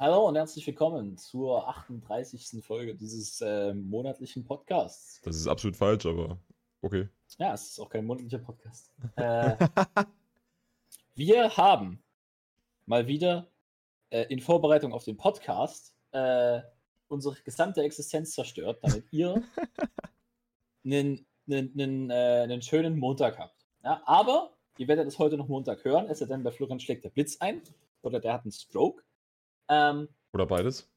Hallo und herzlich willkommen zur 38. Folge dieses äh, monatlichen Podcasts. Das ist absolut falsch, aber okay. Ja, es ist auch kein monatlicher Podcast. Äh, wir haben mal wieder äh, in Vorbereitung auf den Podcast äh, unsere gesamte Existenz zerstört, damit ihr einen, einen, einen, äh, einen schönen Montag habt. Ja, aber ihr werdet es heute noch Montag hören, es sei denn, bei Florian schlägt der Blitz ein oder der hat einen Stroke. Ähm, Oder beides.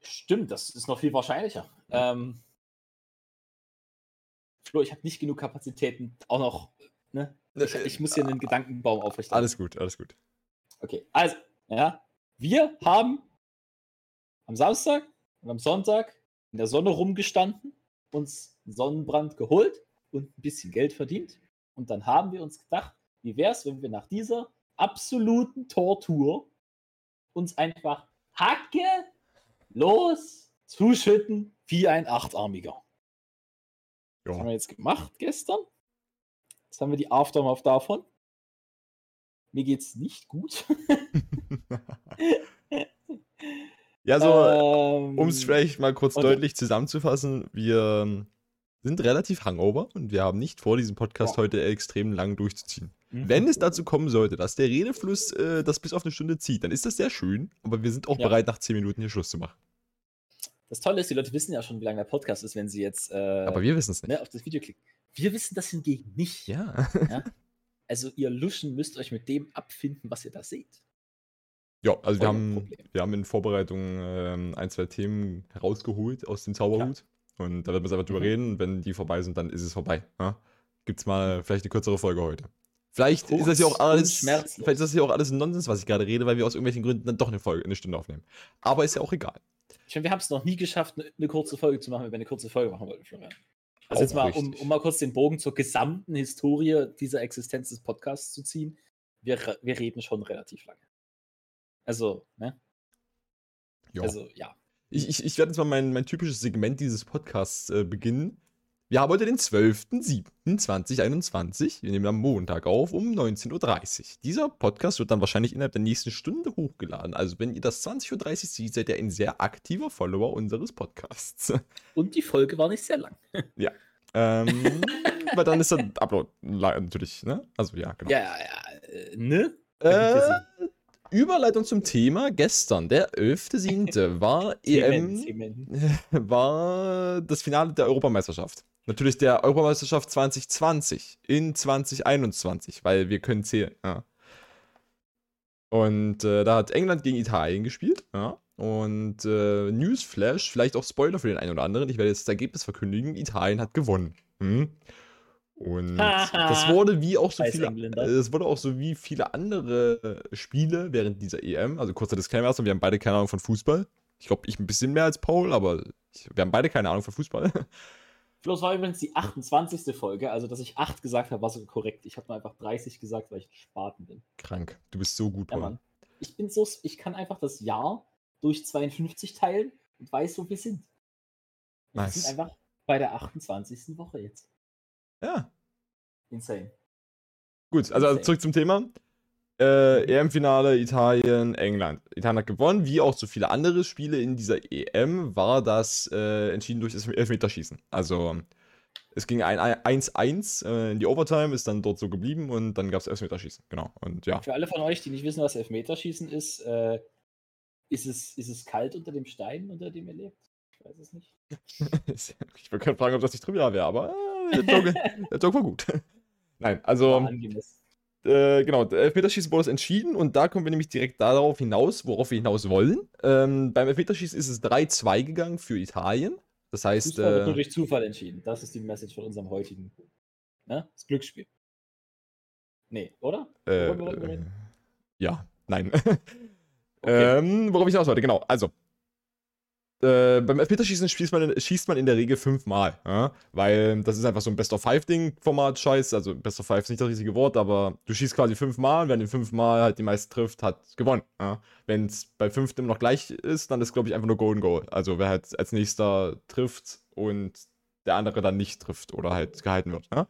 Stimmt, das ist noch viel wahrscheinlicher. Ähm, Flo, ich habe nicht genug Kapazitäten, auch noch. Ne? Ich, ich muss hier einen Gedankenbaum aufrichten. Alles gut, alles gut. Okay, also, ja, wir haben am Samstag und am Sonntag in der Sonne rumgestanden, uns einen Sonnenbrand geholt und ein bisschen Geld verdient. Und dann haben wir uns gedacht, wie wäre es, wenn wir nach dieser absoluten Tortur uns einfach Hacke los zuschütten wie ein Achtarmiger. Das haben wir jetzt gemacht gestern. Jetzt haben wir die Aftermath davon. Mir geht's nicht gut. ja, so, ähm, um es vielleicht mal kurz deutlich zusammenzufassen, wir ähm, sind relativ hangover und wir haben nicht vor, diesen Podcast ja. heute extrem lang durchzuziehen. Mhm. Wenn es dazu kommen sollte, dass der Redefluss äh, das bis auf eine Stunde zieht, dann ist das sehr schön, aber wir sind auch ja. bereit, nach 10 Minuten hier Schluss zu machen. Das Tolle ist, die Leute wissen ja schon, wie lang der Podcast ist, wenn sie jetzt äh, aber wir wissen es nicht. Ne, auf das Video klicken. Wir wissen das hingegen nicht. Ja. ja? Also ihr Luschen müsst euch mit dem abfinden, was ihr da seht. Ja, also wir haben, wir haben in Vorbereitung ähm, ein, zwei Themen herausgeholt aus dem Zauberhut. Ja. Und da wird man einfach drüber mhm. reden. Wenn die vorbei sind, dann ist es vorbei. Ja? Gibt's mal vielleicht eine kürzere Folge heute. Vielleicht Kurz ist das ja auch alles, vielleicht ist das ja auch alles Nonsens, was ich gerade rede, weil wir aus irgendwelchen Gründen dann doch eine Folge, eine Stunde aufnehmen. Aber ist ja auch egal. Ich meine, wir haben es noch nie geschafft, eine kurze Folge zu machen, wenn wir eine kurze Folge machen wollten, Florian. Also jetzt mal, um, um, mal kurz den Bogen zur gesamten Historie dieser Existenz des Podcasts zu ziehen. Wir, wir reden schon relativ lange. Also, ne? Jo. Also, ja. Ich, ich, ich werde jetzt mal mein, mein typisches Segment dieses Podcasts äh, beginnen. Wir haben heute den 12.07.2021. Wir nehmen am Montag auf um 19.30 Uhr. Dieser Podcast wird dann wahrscheinlich innerhalb der nächsten Stunde hochgeladen. Also wenn ihr das 20.30 Uhr seht, seid ihr ein sehr aktiver Follower unseres Podcasts. Und die Folge war nicht sehr lang. Ja. Ähm, weil dann ist der Upload natürlich, ne? Also ja, genau. Ja, ja, ja. Äh, ne? Äh, Überleitung zum Thema. Gestern, der 11.7. war EM, war das Finale der Europameisterschaft. Natürlich der Europameisterschaft 2020 in 2021, weil wir können zählen. Ja. Und äh, da hat England gegen Italien gespielt. Ja. Und äh, Newsflash, vielleicht auch Spoiler für den einen oder anderen. Ich werde jetzt das Ergebnis verkündigen. Italien hat gewonnen. Hm? Und das wurde wie auch so viele, es wurde auch so wie viele andere Spiele während dieser EM. Also kurzer Disclaimer erstmal, wir haben beide keine Ahnung von Fußball. Ich glaube, ich ein bisschen mehr als Paul, aber ich, wir haben beide keine Ahnung von Fußball. Bloß war übrigens die 28. Folge, also dass ich 8 gesagt habe, war so korrekt. Ich habe nur einfach 30 gesagt, weil ich ein Spaten bin. Krank. Du bist so gut, ja, Mann. Ich bin so, ich kann einfach das Jahr durch 52 teilen und weiß, wo wir sind. Nice. Wir sind einfach bei der 28. Woche jetzt. Ja. Insane. Gut, also Insane. zurück zum Thema. Äh, EM-Finale Italien, England. Italien hat gewonnen, wie auch so viele andere Spiele in dieser EM war das äh, entschieden durch das Elfmeterschießen. Also es ging 1-1 äh, in die Overtime, ist dann dort so geblieben und dann gab es Elfmeterschießen. Genau. Und ja. Für alle von euch, die nicht wissen, was Elfmeterschießen ist, äh, ist, es, ist es kalt unter dem Stein, unter dem ihr lebt? Ich weiß es nicht. ich würde gerne fragen, ob das nicht Trivia wäre, aber äh, der, Joke, der Joke war gut. Nein, also. Äh, genau, Elfmeterschießen wurde entschieden und da kommen wir nämlich direkt darauf hinaus, worauf wir hinaus wollen. Ähm, beim Elfmeterschießen ist es 3-2 gegangen für Italien. Das heißt. Fußball wird äh, nur durch Zufall entschieden. Das ist die Message von unserem heutigen. Ne? Das Glücksspiel. Nee, oder? Äh, ja, nein. okay. ähm, worauf ich hinaus wollte, genau. Also, äh, beim Elfmeterschießen schießt man, schießt man in der Regel fünfmal, ja? weil das ist einfach so ein Best-of-Five-Ding-Format, scheiß. Also Best-of-Five ist nicht das richtige Wort, aber du schießt quasi fünfmal, wer den fünfmal halt die meisten trifft, hat gewonnen. Ja? Wenn es bei fünftem noch gleich ist, dann ist glaube ich einfach nur Golden Goal. Also wer halt als nächster trifft und der andere dann nicht trifft oder halt gehalten wird. Ja?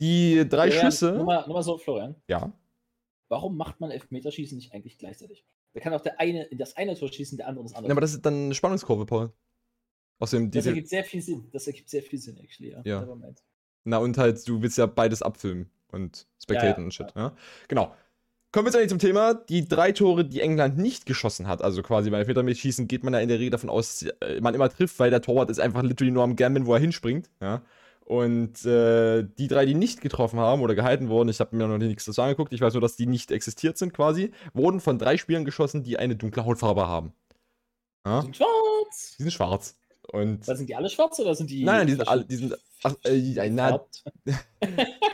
Die drei Schüsse. Nur mal, nur mal so, Florian. Ja. warum macht man Elfmeterschießen nicht eigentlich gleichzeitig? Da kann auch der eine in das eine Tor schießen, der andere das andere. Ja, aber das ist dann eine Spannungskurve, Paul. Außerdem das ergibt sehr viel Sinn. Das ergibt sehr viel Sinn, actually, ja. ja. Na, und halt, du willst ja beides abfilmen und spectaten ja, ja, und shit. Ja. Genau. Kommen wir jetzt eigentlich zum Thema. Die drei Tore, die England nicht geschossen hat, also quasi bei Elfmeterschießen geht man ja in der Regel davon aus, äh, man immer trifft, weil der Torwart ist einfach literally nur am Gambeln, wo er hinspringt. Ja. Und äh, die drei, die nicht getroffen haben oder gehalten wurden, ich habe mir noch nichts dazu angeguckt, ich weiß nur, dass die nicht existiert sind quasi, wurden von drei Spielern geschossen, die eine dunkle Hautfarbe haben. Ja? Die sind schwarz. Die sind schwarz. Und Was, sind die alle schwarz oder sind die. Nein, nein, die sind alle. Die sind, ach, äh, na,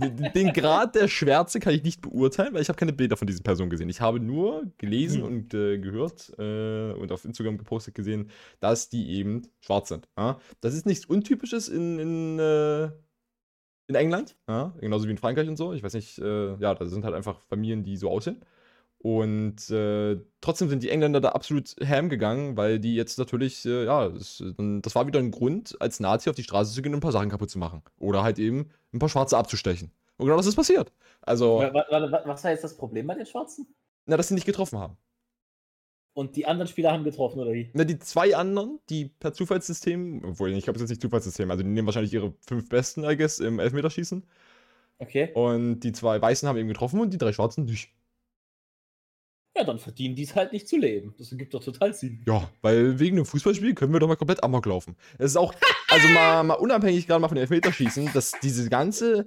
den, Grad der Schwärze kann ich nicht beurteilen, weil ich habe keine Bilder von diesen Personen gesehen. Ich habe nur gelesen mhm. und äh, gehört äh, und auf Instagram gepostet gesehen, dass die eben schwarz sind. Ja? Das ist nichts Untypisches in, in, äh, in England, ja? genauso wie in Frankreich und so. Ich weiß nicht, äh, ja, da sind halt einfach Familien, die so aussehen. Und äh, trotzdem sind die Engländer da absolut ham gegangen, weil die jetzt natürlich, äh, ja, das, das, war wieder ein Grund, als Nazi auf die Straße zu gehen und ein paar Sachen kaputt zu machen. Oder halt eben ein paar Schwarze abzustechen. Und genau das ist passiert. Also. Was war jetzt das Problem bei den Schwarzen? Na, dass sie nicht getroffen haben. Und die anderen Spieler haben getroffen, oder wie? Na, die zwei anderen, die per Zufallssystem, obwohl ich glaube, es ist nicht Zufallssystem, also die nehmen wahrscheinlich ihre fünf Besten, I guess, im Elfmeterschießen. Okay. Und die zwei Weißen haben eben getroffen und die drei Schwarzen nicht. Ja, dann verdienen die es halt nicht zu leben. Das ergibt doch total Sinn. Ja, weil wegen einem Fußballspiel können wir doch mal komplett Amok laufen. Es ist auch, also mal, mal unabhängig gerade mal von den Elfmeterschießen, dass diese ganze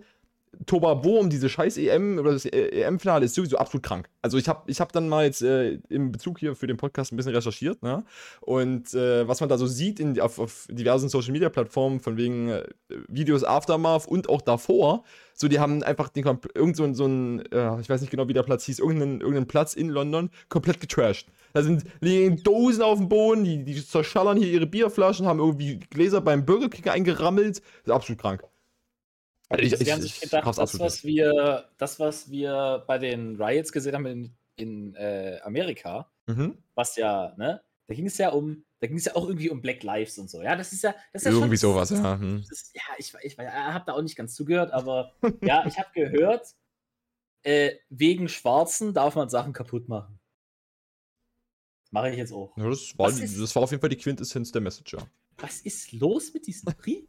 Tobabo um diese scheiß EM oder das EM-Finale ist sowieso absolut krank. Also ich habe ich hab dann mal jetzt äh, im Bezug hier für den Podcast ein bisschen recherchiert, ne? Und äh, was man da so sieht in, auf, auf diversen Social-Media-Plattformen, von wegen äh, Videos Aftermath und auch davor, so die haben einfach den, irgend so, so ein, äh, ich weiß nicht genau wie der Platz hieß, irgendeinen, irgendeinen Platz in London komplett getrashed. Da sind liegen Dosen auf dem Boden, die, die zerschallern hier ihre Bierflaschen, haben irgendwie Gläser beim Burger King eingerammelt. Das ist absolut krank. Also ich, Sie haben sich gedacht, das was, wir, das, was wir bei den Riots gesehen haben in, in äh, Amerika, mhm. was ja, ne, da ging es ja um, da ging es ja auch irgendwie um Black Lives und so. Ja, das ist ja, das ist ja irgendwie schon, sowas, ja. Hm. Das, ja, ich, ich, ich habe da auch nicht ganz zugehört, aber ja, ich habe gehört, äh, wegen Schwarzen darf man Sachen kaputt machen. Mache ich jetzt auch. Ja, das, war, ist, das war auf jeden Fall die Quintessenz der Message, ja. Was ist los mit diesem Krieg?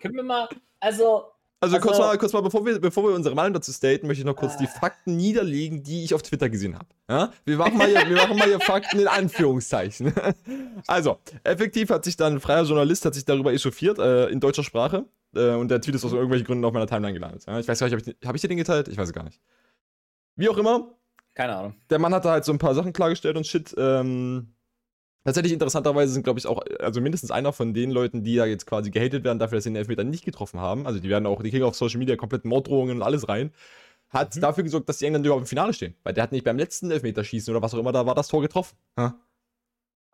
Können wir mal, also also, also kurz, mal, kurz mal, bevor wir, bevor wir unsere Meinung dazu staten, möchte ich noch kurz die ah. Fakten niederlegen, die ich auf Twitter gesehen habe. Ja? Wir, machen mal hier, wir machen mal hier Fakten in Anführungszeichen. also, effektiv hat sich dann ein freier Journalist hat sich darüber echauffiert, äh, in deutscher Sprache. Äh, und der Tweet ist aus irgendwelchen Gründen auf meiner Timeline gelandet. Ja? Ich weiß gar nicht, habe ich, hab ich dir den geteilt? Ich weiß es gar nicht. Wie auch immer. Keine Ahnung. Der Mann hat da halt so ein paar Sachen klargestellt und shit. Ähm, Tatsächlich interessanterweise sind, glaube ich, auch, also mindestens einer von den Leuten, die da jetzt quasi gehatet werden dafür, dass sie den Elfmeter nicht getroffen haben, also die werden auch, die kriegen auf Social Media komplett Morddrohungen und alles rein, hat mhm. dafür gesorgt, dass die Engländer überhaupt im Finale stehen. Weil der hat nicht beim letzten Elfmeterschießen oder was auch immer, da war das Tor getroffen. Ha?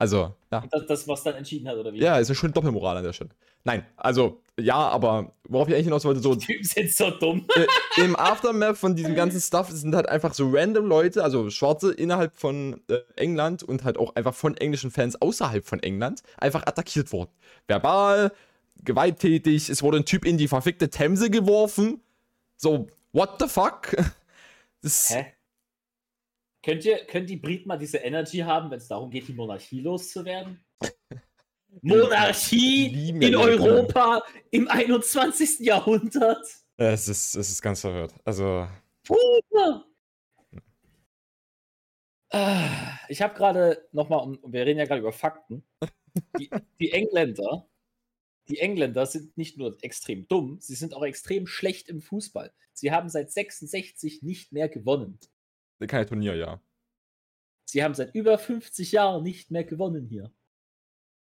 Also, ja. Das, das, was dann entschieden hat, oder wie? Ja, ist eine schöne Doppelmoral an der Stelle. Nein, also, ja, aber worauf ich eigentlich hinaus wollte, so. Die Typen sind so dumm. Äh, Im Aftermath von diesem ganzen Stuff sind halt einfach so random Leute, also Schwarze innerhalb von äh, England und halt auch einfach von englischen Fans außerhalb von England, einfach attackiert worden. Verbal, gewalttätig, es wurde ein Typ in die verfickte Themse geworfen. So, what the fuck? Das, Hä? Könnt, ihr, könnt die Briten mal diese Energy haben, wenn es darum geht, die Monarchie loszuwerden? Monarchie in Europa im 21. Jahrhundert. Es ist, es ist ganz verwirrt. Also. Ich habe gerade nochmal, wir reden ja gerade über Fakten. Die, die, Engländer, die Engländer sind nicht nur extrem dumm, sie sind auch extrem schlecht im Fußball. Sie haben seit 66 nicht mehr gewonnen. Kein Turnier, ja. Sie haben seit über 50 Jahren nicht mehr gewonnen hier.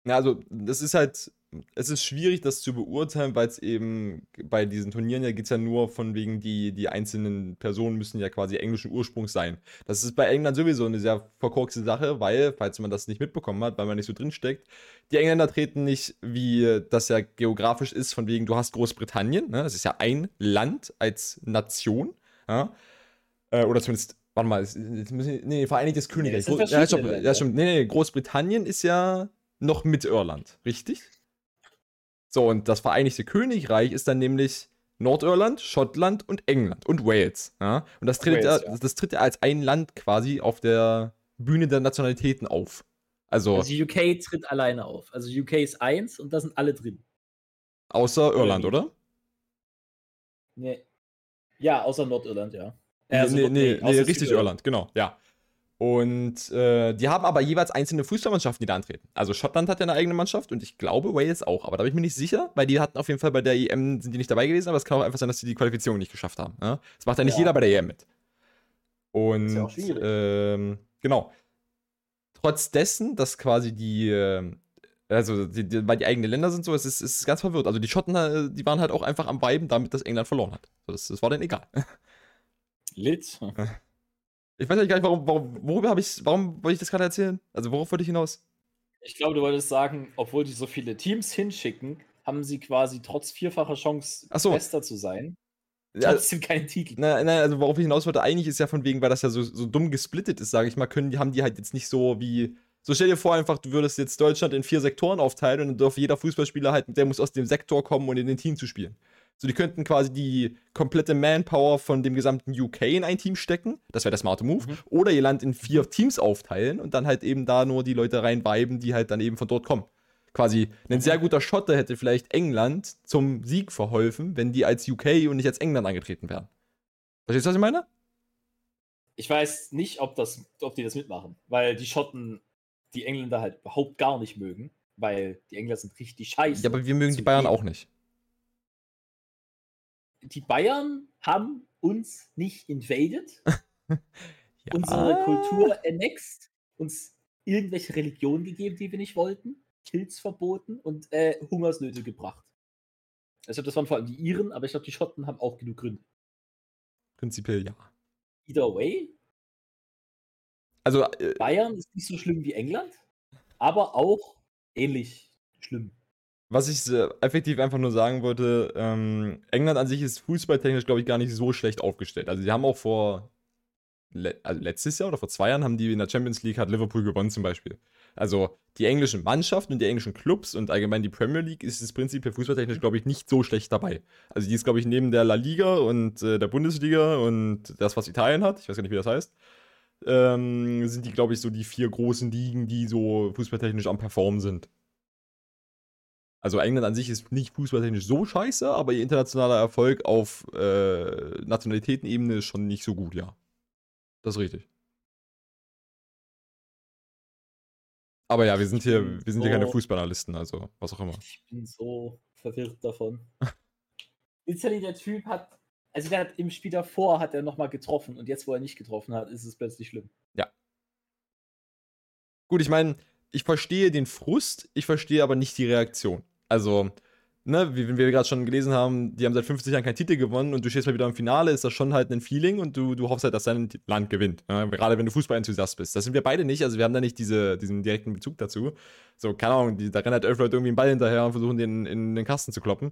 Ja, also das ist halt, es ist schwierig, das zu beurteilen, weil es eben bei diesen Turnieren ja geht es ja nur von wegen, die, die einzelnen Personen müssen ja quasi englischen Ursprungs sein. Das ist bei England sowieso eine sehr verkorkste Sache, weil, falls man das nicht mitbekommen hat, weil man nicht so drinsteckt, die Engländer treten nicht, wie das ja geografisch ist, von wegen, du hast Großbritannien, ne? das ist ja ein Land als Nation, ja? Äh, oder zumindest Warte mal, jetzt müssen, nee, Vereinigtes Königreich. Nee, ja, stopp, ja, stimmt. Nee, nee, Großbritannien ist ja noch mit Irland, richtig? So, und das Vereinigte Königreich ist dann nämlich Nordirland, Schottland und England und Wales. Ja? Und das tritt, Wales, ja, das tritt ja als ein Land quasi auf der Bühne der Nationalitäten auf. Also, also UK tritt alleine auf. Also UK ist eins und da sind alle drin. Außer Irland, oder? Nee. Ja, außer Nordirland, ja. Also nee, nee, nee, nee richtig Irland, genau, ja. Und äh, die haben aber jeweils einzelne Fußballmannschaften, die da antreten. Also Schottland hat ja eine eigene Mannschaft und ich glaube Wales auch. Aber da bin ich mir nicht sicher, weil die hatten auf jeden Fall bei der EM, sind die nicht dabei gewesen, aber es kann auch einfach sein, dass sie die Qualifizierung nicht geschafft haben. Ja? Das macht ja nicht ja. jeder bei der EM mit. Und ist ja auch. Ähm, genau. Trotz dessen, dass quasi die, äh, also die, die, weil die eigenen Länder sind so, es ist, es ist ganz verwirrt. Also die Schotten, äh, die waren halt auch einfach am Weiben, damit dass England verloren hat. Das, das war denen egal. Lit. Ich weiß gar nicht, warum, warum, worüber habe ich, warum wollte ich das gerade erzählen? Also worauf wollte ich hinaus? Ich glaube, du wolltest sagen, obwohl die so viele Teams hinschicken, haben sie quasi trotz vierfacher Chance so. bester zu sein. Trotzdem ja, keinen Titel. Nein, nein, also worauf ich hinaus wollte, eigentlich ist ja von wegen, weil das ja so, so dumm gesplittet ist, sage ich mal, können, haben die halt jetzt nicht so wie. So stell dir vor, einfach, du würdest jetzt Deutschland in vier Sektoren aufteilen und dann darf jeder Fußballspieler halt, der muss aus dem Sektor kommen und in den Team zu spielen. So, die könnten quasi die komplette Manpower von dem gesamten UK in ein Team stecken. Das wäre der smarte Move. Mhm. Oder ihr Land in vier Teams aufteilen und dann halt eben da nur die Leute reinweiben, die halt dann eben von dort kommen. Quasi ein sehr guter Schotte hätte vielleicht England zum Sieg verholfen, wenn die als UK und nicht als England angetreten wären. Verstehst du, was ich meine? Ich weiß nicht, ob, das, ob die das mitmachen, weil die Schotten die Engländer halt überhaupt gar nicht mögen, weil die Engländer sind richtig scheiße. Ja, aber wir mögen die Bayern gehen. auch nicht die Bayern haben uns nicht invaded, ja. unsere Kultur annext, uns irgendwelche Religionen gegeben, die wir nicht wollten, Kills verboten und äh, Hungersnöte gebracht. Also das waren vor allem die Iren, aber ich glaube, die Schotten haben auch genug Gründe. Prinzipiell ja. Either way. Also äh, Bayern ist nicht so schlimm wie England, aber auch ähnlich schlimm was ich äh, effektiv einfach nur sagen wollte, ähm, England an sich ist fußballtechnisch, glaube ich, gar nicht so schlecht aufgestellt. Also, sie haben auch vor, le also letztes Jahr oder vor zwei Jahren haben die in der Champions League hat Liverpool gewonnen zum Beispiel. Also, die englischen Mannschaften und die englischen Clubs und allgemein die Premier League ist das Prinzip fußballtechnisch, glaube ich, nicht so schlecht dabei. Also, die ist, glaube ich, neben der La Liga und äh, der Bundesliga und das, was Italien hat, ich weiß gar nicht, wie das heißt, ähm, sind die, glaube ich, so die vier großen Ligen, die so fußballtechnisch am Performen sind. Also England an sich ist nicht fußballtechnisch so scheiße, aber ihr internationaler Erfolg auf äh, Nationalitätenebene ist schon nicht so gut, ja. Das ist richtig. Aber ja, wir sind hier, wir sind so, hier keine Fußballanalysten, also was auch immer. Ich bin so verwirrt davon. Literally, der Typ hat, also der hat im Spiel davor hat er nochmal getroffen und jetzt, wo er nicht getroffen hat, ist es plötzlich schlimm. Ja. Gut, ich meine, ich verstehe den Frust, ich verstehe aber nicht die Reaktion. Also, ne, wie, wie wir gerade schon gelesen haben, die haben seit 50 Jahren keinen Titel gewonnen und du stehst mal wieder im Finale, ist das schon halt ein Feeling und du, du hoffst halt, dass dein Land gewinnt. Ne? Gerade wenn du Fußballenthusiast bist. Das sind wir beide nicht, also wir haben da nicht diese, diesen direkten Bezug dazu. So, keine Ahnung, die, da rennen halt elf Leute irgendwie einen Ball hinterher und versuchen den in den Kasten zu kloppen.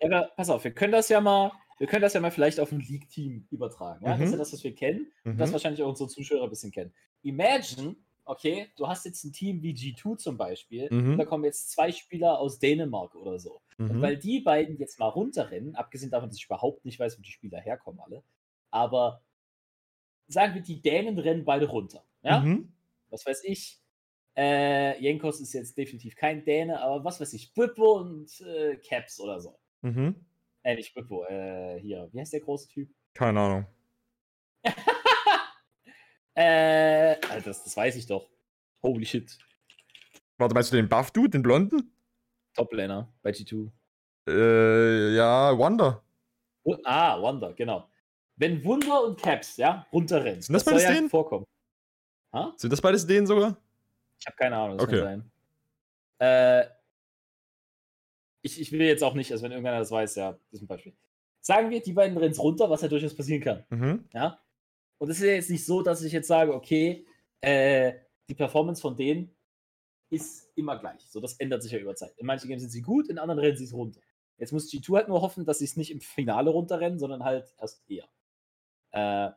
Ja, aber pass auf, wir können das ja mal, wir können das ja mal vielleicht auf ein League-Team übertragen. Ja? Mhm. Das ist ja das, was wir kennen mhm. und das wahrscheinlich auch unsere Zuschauer ein bisschen kennen. Imagine, okay, du hast jetzt ein Team wie G2 zum Beispiel, mhm. da kommen jetzt zwei Spieler aus Dänemark oder so. Mhm. Und weil die beiden jetzt mal runterrennen, abgesehen davon, dass ich überhaupt nicht weiß, wo die Spieler herkommen alle, aber sagen wir, die Dänen rennen beide runter. Ja? Mhm. Was weiß ich. Äh, Jenkos ist jetzt definitiv kein Däne, aber was weiß ich, Bippo und äh, Caps oder so. Mhm. Äh, nicht Bippo, äh, hier, wie heißt der große Typ? Keine Ahnung. Äh, also das, das weiß ich doch. Holy shit. Warte, meinst du den Buff-Dude, den Blonden? Top-Laner bei G2. Äh, ja, Wonder. Oh, ah, Wonder, genau. Wenn Wunder und Caps, ja, runterrennen. Sind das, das beides ja denen? Vorkommen. Ha? Sind das beides denen sogar? Ich habe keine Ahnung, das okay. kann sein. Äh, ich, ich will jetzt auch nicht, also wenn irgendeiner das weiß, ja, das ist ein Beispiel. Sagen wir, die beiden rennen runter, was ja durchaus passieren kann. Mhm. Ja? Und es ist ja jetzt nicht so, dass ich jetzt sage, okay, äh, die Performance von denen ist immer gleich. So, das ändert sich ja über Zeit. In manchen Games sind sie gut, in anderen rennen sie es runter. Jetzt muss G2 halt nur hoffen, dass sie es nicht im Finale runterrennen, sondern halt erst eher. Äh,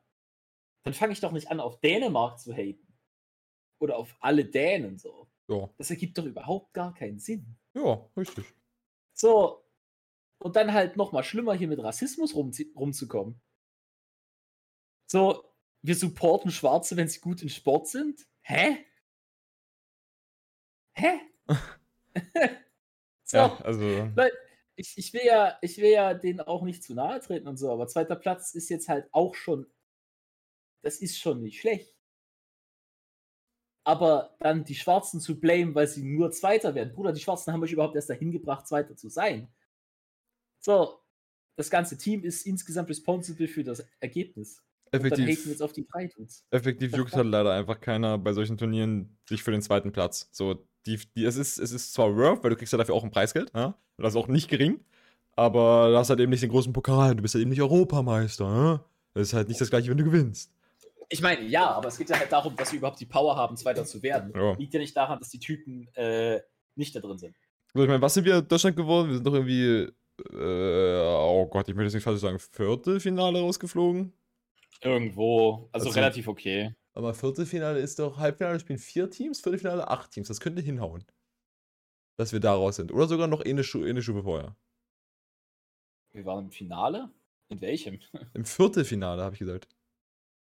dann fange ich doch nicht an, auf Dänemark zu haten. Oder auf alle Dänen so. Ja. Das ergibt doch überhaupt gar keinen Sinn. Ja, richtig. So, und dann halt nochmal schlimmer hier mit Rassismus rum, rumzukommen. So, wir supporten Schwarze, wenn sie gut in Sport sind? Hä? Hä? so, ja, also. Weil ich, ich, will ja, ich will ja denen auch nicht zu nahe treten und so, aber zweiter Platz ist jetzt halt auch schon. Das ist schon nicht schlecht. Aber dann die Schwarzen zu blamen, weil sie nur Zweiter werden. Bruder, die Schwarzen haben euch überhaupt erst dahin gebracht, Zweiter zu sein. So, das ganze Team ist insgesamt responsible für das Ergebnis. Effektiv, jetzt auf die drei Dudes. Effektiv juckt halt leider einfach keiner bei solchen Turnieren sich für den zweiten Platz. So, die, die, es, ist, es ist zwar worth, weil du kriegst ja dafür auch ein Preisgeld, ja? Und das ist auch nicht gering, aber du hast halt eben nicht den großen Pokal, du bist halt eben nicht Europameister, ja? Das ist halt nicht das gleiche, wenn du gewinnst. Ich meine, ja, aber es geht ja halt darum, dass wir überhaupt die Power haben, Zweiter zu werden. Ja. Liegt ja nicht daran, dass die Typen äh, nicht da drin sind. Also ich meine, was sind wir Deutschland geworden? Wir sind doch irgendwie, äh, oh Gott, ich möchte jetzt nicht falsch sagen, Viertelfinale rausgeflogen. Irgendwo, also, also relativ okay. Aber Viertelfinale ist doch, Halbfinale spielen vier Teams, Viertelfinale acht Teams. Das könnte hinhauen. Dass wir da raus sind. Oder sogar noch eine, Schu eine Stufe vorher. Wir waren im Finale? In welchem? Im Viertelfinale, habe ich gesagt.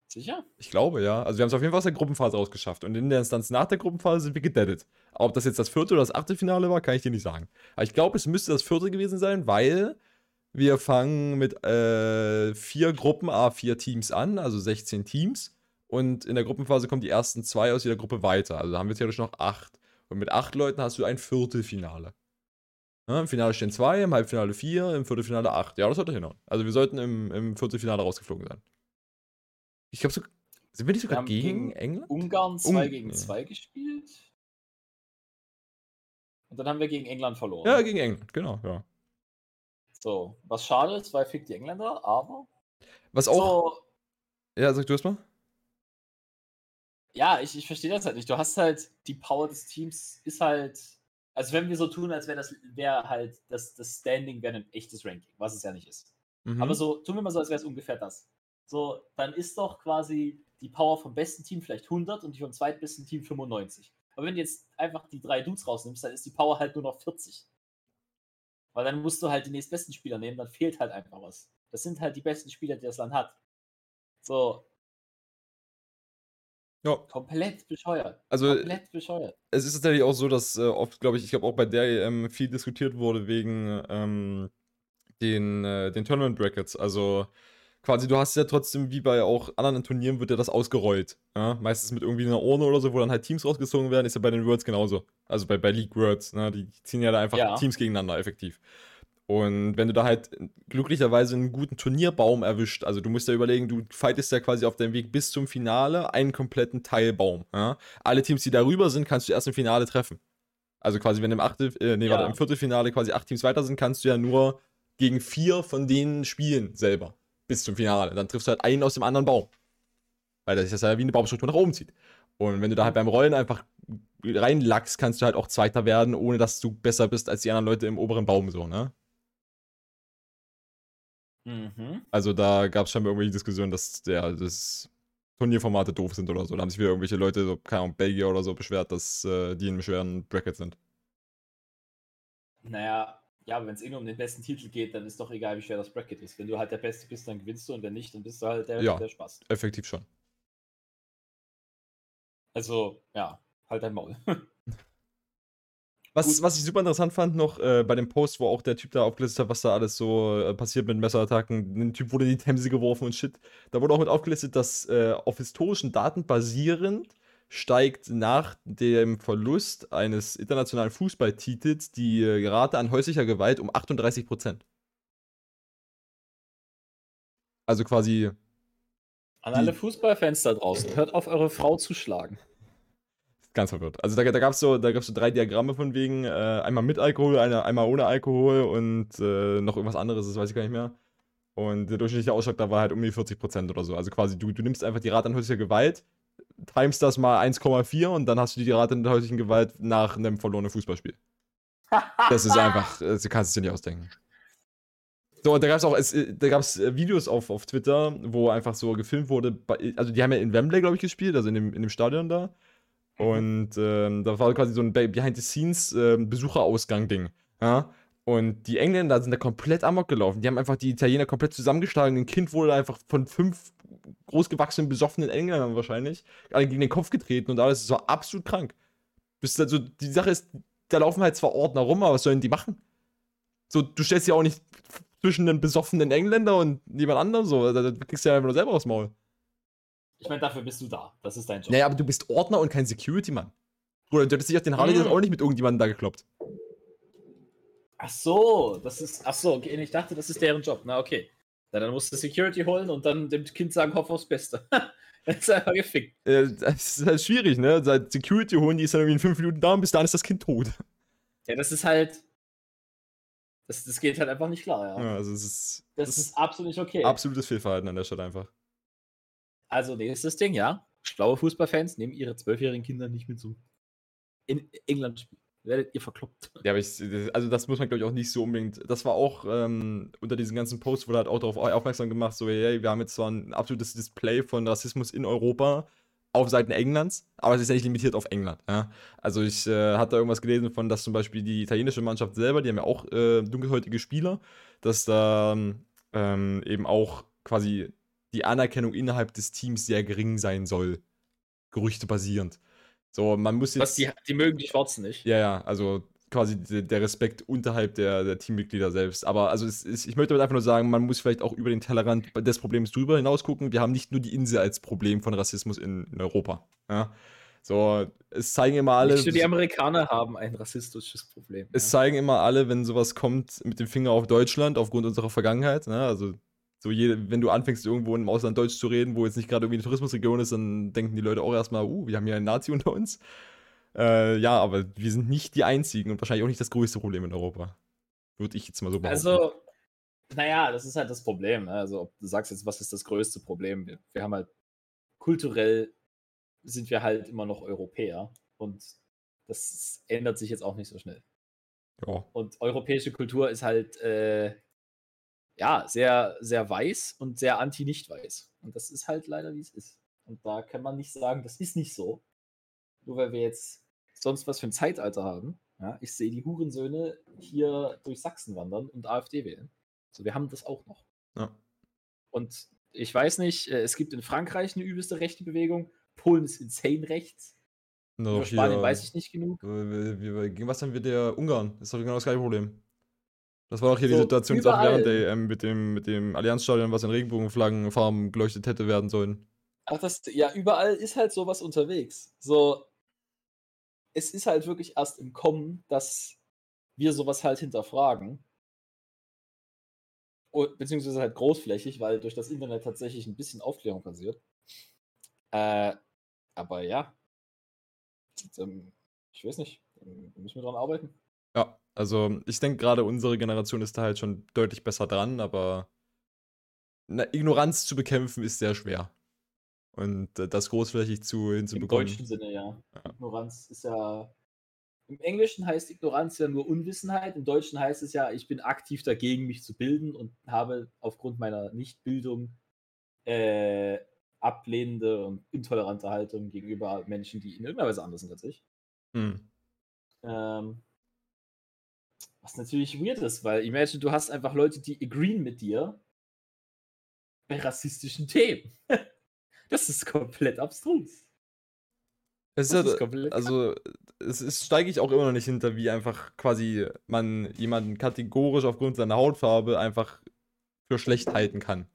Sicher? Ich glaube, ja. Also wir haben es auf jeden Fall aus der Gruppenphase rausgeschafft. Und in der Instanz nach der Gruppenphase sind wir gedettet. Ob das jetzt das vierte oder das achte Finale war, kann ich dir nicht sagen. Aber ich glaube, es müsste das vierte gewesen sein, weil wir fangen mit äh, vier Gruppen, a vier Teams an, also 16 Teams. Und in der Gruppenphase kommen die ersten zwei aus jeder Gruppe weiter. Also haben wir theoretisch noch acht. Und mit acht Leuten hast du ein Viertelfinale. Ja, Im Finale stehen zwei, im Halbfinale vier, im Viertelfinale acht. Ja, das sollte hinhauen. Also wir sollten im, im Viertelfinale rausgeflogen sein. Ich glaube, so, sind wir nicht sogar wir gegen, gegen, England? Ungarn 2 um, gegen 2 ja. gespielt. Und dann haben wir gegen England verloren. Ja, gegen England, genau, ja. So, was schade ist, weil fick die Engländer, aber. Was auch. So, ja, sag du erst mal. Ja, ich, ich verstehe das halt nicht. Du hast halt die Power des Teams, ist halt. Also, wenn wir so tun, als wäre das wär halt das, das Standing wäre ein echtes Ranking, was es ja nicht ist. Mhm. Aber so, tun wir mal so, als wäre es ungefähr das. So, dann ist doch quasi die Power vom besten Team vielleicht 100 und die vom zweitbesten Team 95. Aber wenn du jetzt einfach die drei Dudes rausnimmst, dann ist die Power halt nur noch 40. Weil dann musst du halt die nächstbesten Spieler nehmen, dann fehlt halt einfach was. Das sind halt die besten Spieler, die das Land hat. So. Ja. Komplett bescheuert. Also, Komplett bescheuert. Es ist tatsächlich auch so, dass äh, oft, glaube ich, ich glaube auch bei der EM viel diskutiert wurde wegen ähm, den, äh, den Tournament Brackets. Also, quasi, du hast ja trotzdem, wie bei auch anderen Turnieren, wird ja das ausgerollt. Ja? Meistens mit irgendwie einer Urne oder so, wo dann halt Teams rausgezogen werden, ist ja bei den Worlds genauso. Also bei, bei League Worlds, ne? die ziehen ja da einfach ja. Teams gegeneinander, effektiv. Und wenn du da halt glücklicherweise einen guten Turnierbaum erwischt, also du musst ja überlegen, du fightest ja quasi auf deinem Weg bis zum Finale einen kompletten Teilbaum. Ja? Alle Teams, die darüber sind, kannst du erst im Finale treffen. Also quasi, wenn im, Achtel, äh, nee, ja. warte, im Viertelfinale quasi acht Teams weiter sind, kannst du ja nur gegen vier von denen spielen selber bis zum Finale. Dann triffst du halt einen aus dem anderen Baum. Weil das ist ja wie eine Baumstruktur nach oben zieht. Und wenn du da halt beim Rollen einfach reinlackst, kannst du halt auch Zweiter werden, ohne dass du besser bist als die anderen Leute im oberen Baum, so, ne? Mhm. Also da gab es scheinbar irgendwelche Diskussionen, dass der, das Turnierformate doof sind oder so. Da haben sich wieder irgendwelche Leute, so, keine Ahnung, Belgier oder so, beschwert, dass äh, die in einem schweren Bracket sind. Naja, ja, aber wenn es eh nur um den besten Titel geht, dann ist doch egal, wie schwer das Bracket ist. Wenn du halt der Beste bist, dann gewinnst du und wenn nicht, dann bist du halt der, ja, der Spaß. Effektiv schon. Also, ja, halt dein Maul. was, was ich super interessant fand noch äh, bei dem Post, wo auch der Typ da aufgelistet hat, was da alles so äh, passiert mit Messerattacken. Ein Typ wurde in die Themse geworfen und shit. Da wurde auch mit aufgelistet, dass äh, auf historischen Daten basierend steigt nach dem Verlust eines internationalen Fußballtitels die Rate an häuslicher Gewalt um 38 Prozent. Also quasi. An alle Fußballfans da draußen, hört auf, eure Frau zu schlagen. Ganz verwirrt. Also da, da gab es so, so drei Diagramme von wegen, äh, einmal mit Alkohol, eine, einmal ohne Alkohol und äh, noch irgendwas anderes, das weiß ich gar nicht mehr. Und der durchschnittliche Ausschlag da war halt um die 40 Prozent oder so. Also quasi, du, du nimmst einfach die Rate an häuslicher Gewalt, times das mal 1,4 und dann hast du die Rate der häuslichen Gewalt nach einem verlorenen Fußballspiel. Das ist einfach, du kannst es dir nicht ausdenken. So, und da gab es auch, äh, da gab es äh, Videos auf, auf Twitter, wo einfach so gefilmt wurde, also die haben ja in Wembley, glaube ich, gespielt, also in dem, in dem Stadion da. Mhm. Und ähm, da war quasi so ein Behind-the-Scenes-Besucherausgang-Ding. Ja? Und die Engländer sind da komplett amok gelaufen. Die haben einfach die Italiener komplett zusammengeschlagen. Ein Kind wurde einfach von fünf großgewachsenen, besoffenen Engländern wahrscheinlich alle gegen den Kopf getreten und alles. Das war absolut krank. Also, die Sache ist, da laufen halt zwar Ordner rum, aber was sollen die machen? So, du stellst ja auch nicht zwischen einem besoffenen Engländer und jemand anderem so. Da, kriegst du ja einfach nur selber aufs Maul. Ich meine, dafür bist du da. Das ist dein Job. Naja, aber du bist Ordner und kein Security-Mann. Bruder, du hättest dich auf den Harley mhm. auch nicht mit irgendjemandem da gekloppt. Ach so, das ist. Ach so, okay, ich dachte, das ist deren Job. Na, okay. Na, dann musst du Security holen und dann dem Kind sagen, hoff aufs Beste. das ist einfach gefickt. Äh, das ist halt schwierig, ne? Seit Security holen, die ist dann irgendwie in fünf Minuten da und bis dahin ist das Kind tot. Ja, das ist halt. Das, das geht halt einfach nicht klar, ja. ja also es ist, das, das ist absolut nicht okay. Absolutes Fehlverhalten an der Stelle einfach. Also, nächstes Ding, ja. Schlaue Fußballfans nehmen ihre zwölfjährigen Kinder nicht mit so in England spielen werdet ihr verkloppt. Ja, aber ich, also das muss man, glaube ich, auch nicht so unbedingt. Das war auch ähm, unter diesen ganzen Posts wurde halt auch darauf aufmerksam gemacht, so, hey, wir haben jetzt zwar ein absolutes Display von Rassismus in Europa auf Seiten Englands, aber es ist ja nicht limitiert auf England. Ja? Also ich äh, hatte da irgendwas gelesen von, dass zum Beispiel die italienische Mannschaft selber, die haben ja auch äh, dunkelhäutige Spieler, dass da ähm, eben auch quasi die Anerkennung innerhalb des Teams sehr gering sein soll. Gerüchte basierend. So, man muss jetzt. Was, die, die mögen die Schwarzen nicht. Ja, ja, also quasi der Respekt unterhalb der, der Teammitglieder selbst. Aber also ist, ich möchte einfach nur sagen, man muss vielleicht auch über den Tellerrand des Problems drüber hinaus gucken. Wir haben nicht nur die Insel als Problem von Rassismus in, in Europa. Ja? So, es zeigen immer alle. Nicht nur die Amerikaner haben ein rassistisches Problem. Es ja. zeigen immer alle, wenn sowas kommt, mit dem Finger auf Deutschland aufgrund unserer Vergangenheit. Ne? Also so jede, wenn du anfängst, irgendwo im Ausland Deutsch zu reden, wo jetzt nicht gerade irgendwie eine Tourismusregion ist, dann denken die Leute auch erstmal, uh, wir haben hier einen Nazi unter uns. Äh, ja, aber wir sind nicht die einzigen und wahrscheinlich auch nicht das größte Problem in Europa. Würde ich jetzt mal so behaupten. Also, naja, das ist halt das Problem. Ne? Also, ob du sagst jetzt, was ist das größte Problem? Wir, wir haben halt kulturell sind wir halt immer noch Europäer und das ändert sich jetzt auch nicht so schnell. Ja. Und europäische Kultur ist halt äh, ja, sehr, sehr weiß und sehr anti-nicht-weiß. Und das ist halt leider, wie es ist. Und da kann man nicht sagen, das ist nicht so. Nur weil wir jetzt sonst was für ein Zeitalter haben. Ja, ich sehe die Hurensöhne hier durch Sachsen wandern und AfD wählen. So, wir haben das auch noch. Ja. Und ich weiß nicht, äh, es gibt in Frankreich eine übelste rechte Bewegung. Polen ist insane rechts. Über Spanien hier, weiß ich nicht genug. Gegen was haben wir der Ungarn? Das ist doch genau das gleiche Problem. Das war auch hier so, die Situation während der EM mit dem, mit dem Allianzstadion, was in Regenbogenflaggenfarben geleuchtet hätte werden sollen. Ach, das, ja, überall ist halt sowas unterwegs. So, es ist halt wirklich erst im Kommen, dass wir sowas halt hinterfragen. Beziehungsweise halt großflächig, weil durch das Internet tatsächlich ein bisschen Aufklärung passiert. Äh, aber ja. Ähm, ich weiß nicht. Da müssen wir dran arbeiten. Ja, also ich denke gerade unsere Generation ist da halt schon deutlich besser dran, aber na, Ignoranz zu bekämpfen ist sehr schwer. Und äh, das großflächig zu hinzubekommen. Im deutschen Sinne, ja. ja. Ignoranz ist ja. Im Englischen heißt Ignoranz ja nur Unwissenheit. Im Deutschen heißt es ja, ich bin aktiv dagegen, mich zu bilden und habe aufgrund meiner Nichtbildung äh, ablehnende und intolerante Haltung gegenüber Menschen, die in irgendeiner Weise anders sind als ich. Hm. Ähm, was natürlich weird ist, weil imagine, du hast einfach Leute, die agreeen mit dir bei rassistischen Themen. das ist komplett abstrus. Es ist, ist komplett also, es ist, steige ich auch immer noch nicht hinter, wie einfach quasi man jemanden kategorisch aufgrund seiner Hautfarbe einfach für schlecht halten kann.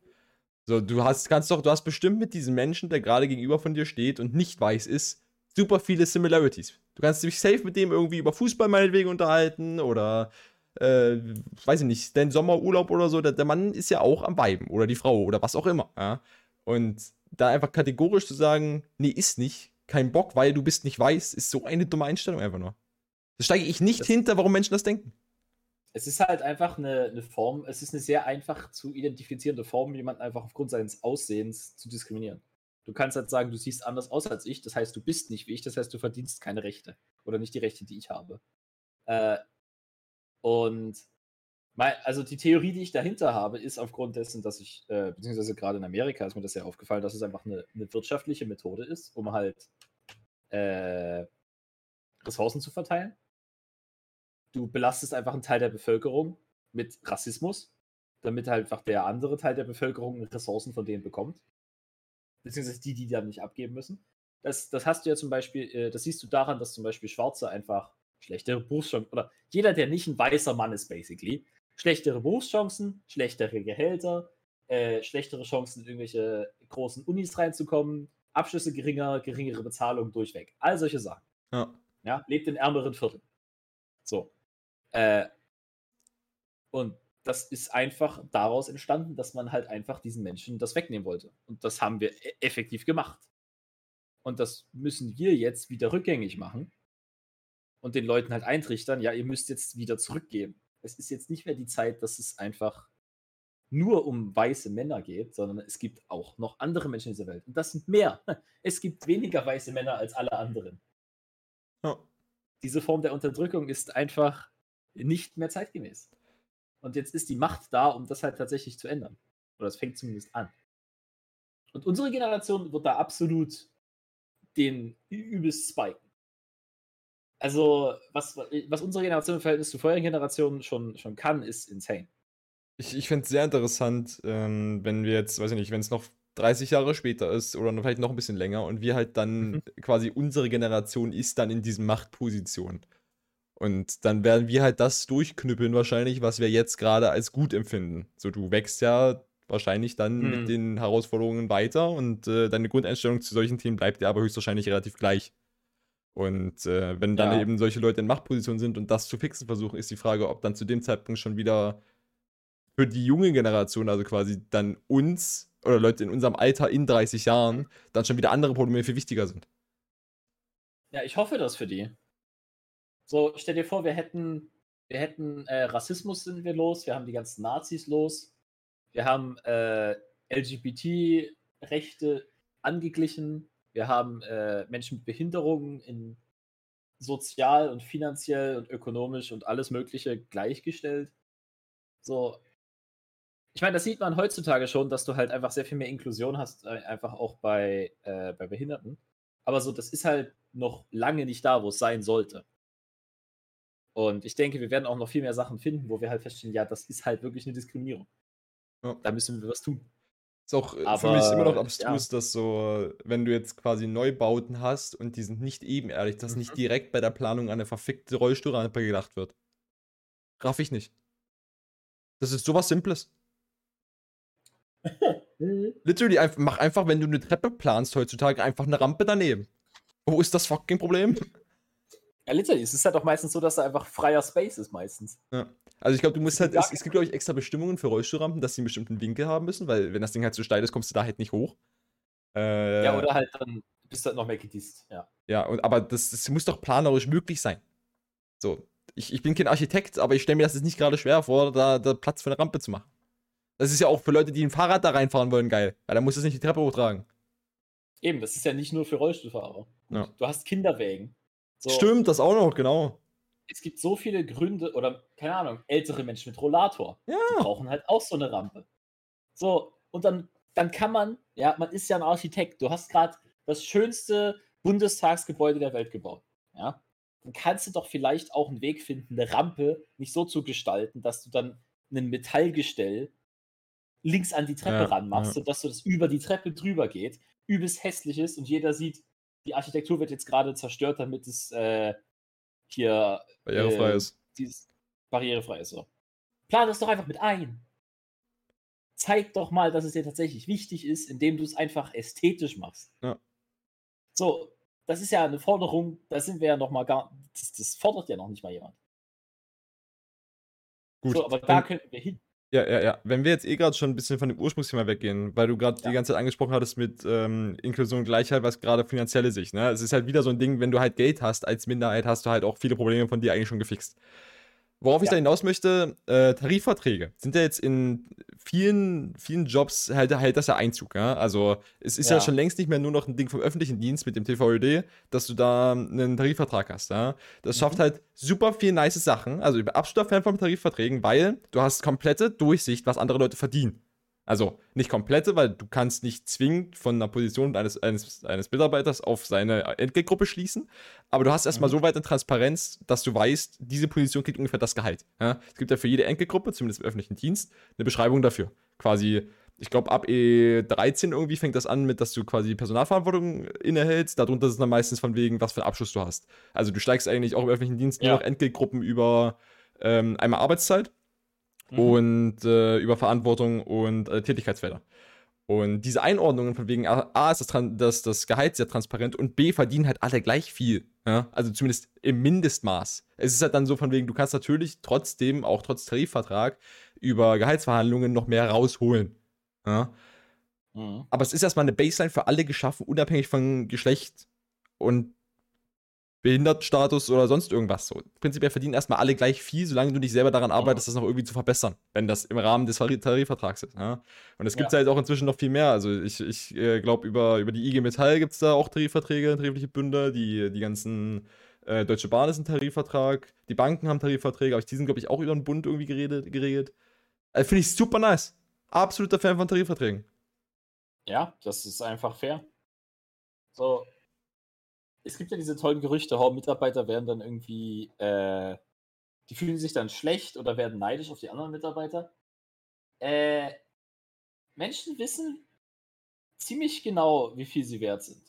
So, du hast, kannst doch, du hast bestimmt mit diesem Menschen, der gerade gegenüber von dir steht und nicht weiß ist, super viele Similarities. Du kannst dich safe mit dem irgendwie über Fußball meinetwegen unterhalten oder äh, weiß ich nicht, dein Sommerurlaub oder so. Der, der, Mann ist ja auch am Weiben oder die Frau oder was auch immer. Ja? Und da einfach kategorisch zu sagen, nee, ist nicht, kein Bock, weil du bist nicht weiß, ist so eine dumme Einstellung einfach nur. Da steige ich nicht das hinter, warum Menschen das denken. Es ist halt einfach eine, eine, Form, es ist eine sehr einfach zu identifizierende Form, jemanden einfach aufgrund seines Aussehens zu diskriminieren. Du kannst halt sagen, du siehst anders aus als ich, das heißt, du bist nicht wie ich, das heißt, du verdienst keine Rechte. Oder nicht die Rechte, die ich habe. Äh, und mein, also die Theorie, die ich dahinter habe, ist aufgrund dessen, dass ich, äh, beziehungsweise gerade in Amerika ist mir das ja aufgefallen, dass es einfach eine, eine wirtschaftliche Methode ist, um halt äh, Ressourcen zu verteilen. du belastest einfach einen Teil der Bevölkerung mit Rassismus, damit halt einfach der andere Teil der Bevölkerung Ressourcen von denen bekommt. Beziehungsweise die, die dann nicht abgeben müssen. Das, das hast du ja zum Beispiel, äh, das siehst du daran, dass zum Beispiel Schwarze einfach schlechtere Berufschancen, oder jeder, der nicht ein weißer Mann ist, basically, schlechtere Berufschancen, schlechtere Gehälter, äh, schlechtere Chancen, in irgendwelche großen Unis reinzukommen, Abschlüsse geringer, geringere Bezahlung durchweg. All solche Sachen. Ja. ja lebt in ärmeren Vierteln. So. Äh, und das ist einfach daraus entstanden, dass man halt einfach diesen Menschen das wegnehmen wollte. Und das haben wir e-, effektiv gemacht. Und das müssen wir jetzt wieder rückgängig machen und den Leuten halt eintrichtern, ja, ihr müsst jetzt wieder zurückgeben. Es ist jetzt nicht mehr die Zeit, dass es einfach nur um weiße Männer geht, sondern es gibt auch noch andere Menschen in dieser Welt. Und das sind mehr. Es gibt weniger weiße Männer als alle anderen. Ja. Diese Form der Unterdrückung ist einfach nicht mehr zeitgemäß. Und jetzt ist die Macht da, um das halt tatsächlich zu ändern. Oder es fängt zumindest an. Und unsere Generation wird da absolut den übelst spiken. Also, was, was unsere Generation im Verhältnis zu vorherigen Generationen schon, schon kann, ist insane. Ich, ich fände es sehr interessant, ähm, wenn wir jetzt, weiß ich nicht, wenn es noch 30 Jahre später ist oder vielleicht noch ein bisschen länger und wir halt dann mhm. quasi unsere Generation ist dann in diesen Machtpositionen. Und dann werden wir halt das durchknüppeln wahrscheinlich, was wir jetzt gerade als gut empfinden. So, du wächst ja wahrscheinlich dann mhm. mit den Herausforderungen weiter und äh, deine Grundeinstellung zu solchen Themen bleibt ja aber höchstwahrscheinlich relativ gleich. Und äh, wenn dann ja. eben solche Leute in Machtpositionen sind und das zu fixen versuchen, ist die Frage, ob dann zu dem Zeitpunkt schon wieder für die junge Generation, also quasi dann uns oder Leute in unserem Alter in 30 Jahren, dann schon wieder andere Probleme viel wichtiger sind. Ja, ich hoffe das für die. So, stell dir vor, wir hätten, wir hätten äh, Rassismus sind wir los, wir haben die ganzen Nazis los, wir haben äh, LGBT-Rechte angeglichen, wir haben äh, Menschen mit Behinderungen in sozial und finanziell und ökonomisch und alles Mögliche gleichgestellt. So, ich meine, das sieht man heutzutage schon, dass du halt einfach sehr viel mehr Inklusion hast, äh, einfach auch bei, äh, bei Behinderten. Aber so, das ist halt noch lange nicht da, wo es sein sollte. Und ich denke, wir werden auch noch viel mehr Sachen finden, wo wir halt feststellen, ja, das ist halt wirklich eine Diskriminierung. Ja. Da müssen wir was tun. Ist auch Aber, äh, für mich immer noch abstrus, ja. dass so, wenn du jetzt quasi Neubauten hast und die sind nicht ebenerdig, dass mhm. nicht direkt bei der Planung an eine verfickte Rollstuhlrampe gedacht wird. Raff ich nicht. Das ist sowas Simples. Literally, einfach, mach einfach, wenn du eine Treppe planst heutzutage, einfach eine Rampe daneben. Wo ist das fucking Problem? Ja, literally. Es ist halt auch meistens so, dass da einfach freier Space ist, meistens. Ja. Also ich glaube, du musst halt, es, es gibt, glaube ich, extra Bestimmungen für Rollstuhlrampen, dass sie einen bestimmten Winkel haben müssen, weil wenn das Ding halt zu steil ist, kommst du da halt nicht hoch. Äh, ja, oder halt dann bist du halt noch mehr gedisst, ja. Ja, und, aber das, das muss doch planerisch möglich sein. So, ich, ich bin kein Architekt, aber ich stelle mir das jetzt nicht gerade schwer vor, da, da Platz für eine Rampe zu machen. Das ist ja auch für Leute, die ein Fahrrad da reinfahren wollen, geil. Weil dann musst du es nicht die Treppe hochtragen. Eben, das ist ja nicht nur für Rollstuhlfahrer. Ja. Du hast Kinderwägen. So. Stimmt, das auch noch, genau es gibt so viele Gründe, oder keine Ahnung, ältere Menschen mit Rollator. Ja. Die brauchen halt auch so eine Rampe. So, und dann, dann kann man, ja, man ist ja ein Architekt, du hast gerade das schönste Bundestagsgebäude der Welt gebaut. Ja. Dann kannst du doch vielleicht auch einen Weg finden, eine Rampe nicht so zu gestalten, dass du dann ein Metallgestell links an die Treppe ja, ranmachst, ja. sodass du das über die Treppe drüber geht, übelst hässlich ist und jeder sieht, die Architektur wird jetzt gerade zerstört, damit es äh, hier barrierefrei äh, ist. Dieses barrierefrei ist so. Plan das doch einfach mit ein. Zeig doch mal, dass es dir tatsächlich wichtig ist, indem du es einfach ästhetisch machst. Ja. So, das ist ja eine Forderung, da sind wir ja noch mal gar, das, das fordert ja noch nicht mal jemand. Gut. So, aber da könnten wir hin. Ja, ja, ja. Wenn wir jetzt eh gerade schon ein bisschen von dem Ursprungsthema weggehen, weil du gerade ja. die ganze Zeit angesprochen hattest mit ähm, Inklusion und Gleichheit, was gerade finanzielle Sicht, ne? Es ist halt wieder so ein Ding, wenn du halt Geld hast als Minderheit, hast du halt auch viele Probleme von dir eigentlich schon gefixt. Worauf ja. ich da hinaus möchte, äh, Tarifverträge sind ja jetzt in vielen, vielen Jobs halt, halt das ja Einzug. Ja? Also es ist ja. ja. schon längst nicht mehr nur noch ein Ding vom öffentlichen Dienst mit dem TVÖD, dass du da einen Tarifvertrag hast. Ja? Das mhm. schafft halt super viel nice Sachen. Also ich bin absoluter Fan von Tarifverträgen, weil du hast komplette Durchsicht, was andere Leute verdienen. Also nicht komplette, weil du kannst nicht zwingend von einer Position eines, eines, eines Mitarbeiters auf seine Entgeltgruppe schließen, aber du hast erstmal mhm. so weit eine Transparenz, dass du weißt, diese Position kriegt ungefähr das Gehalt. Ja? Es gibt ja für jede Entgeltgruppe, zumindest im öffentlichen Dienst, eine Beschreibung dafür. Quasi, ich glaube, ab E13 irgendwie fängt das an mit, dass du quasi Personalverantwortung innehältst. Darunter ist es dann meistens von wegen, was für einen Abschluss du hast. Also du steigst eigentlich auch im öffentlichen Dienst ja. nur noch Entgeltgruppen über ähm, einmal Arbeitszeit mhm. und äh, über Verantwortung und äh, Tätigkeitsfelder. Und diese Einordnungen von wegen A ist das, das, das Gehalt sehr transparent und B verdienen halt alle gleich viel. Ja? Also zumindest im Mindestmaß. Es ist halt dann so von wegen, du kannst natürlich trotzdem, auch trotz Tarifvertrag, über Gehaltsverhandlungen noch mehr rausholen. Ja? Mhm. Aber es ist erstmal eine Baseline für alle geschaffen, unabhängig von Geschlecht und Behindertenstatus oder sonst irgendwas. So, prinzipiell verdienen erstmal alle gleich viel, solange du nicht selber daran arbeitest, das noch irgendwie zu verbessern, wenn das im Rahmen des Tarifvertrags ist. Ja? Und es gibt ja. halt auch inzwischen noch viel mehr. Also ich, ich äh, glaube, über, über die IG Metall gibt es da auch Tarifverträge, tarifliche Bünde, die, die ganzen äh, Deutsche Bahn ist ein Tarifvertrag, die Banken haben Tarifverträge, aber die sind, glaube ich, auch über den Bund irgendwie geredet, geregelt. Also Finde ich super nice. Absoluter Fan von Tarifverträgen. Ja, das ist einfach fair. So, es gibt ja diese tollen Gerüchte, oh, Mitarbeiter werden dann irgendwie, äh, die fühlen sich dann schlecht oder werden neidisch auf die anderen Mitarbeiter. Äh, Menschen wissen ziemlich genau, wie viel sie wert sind.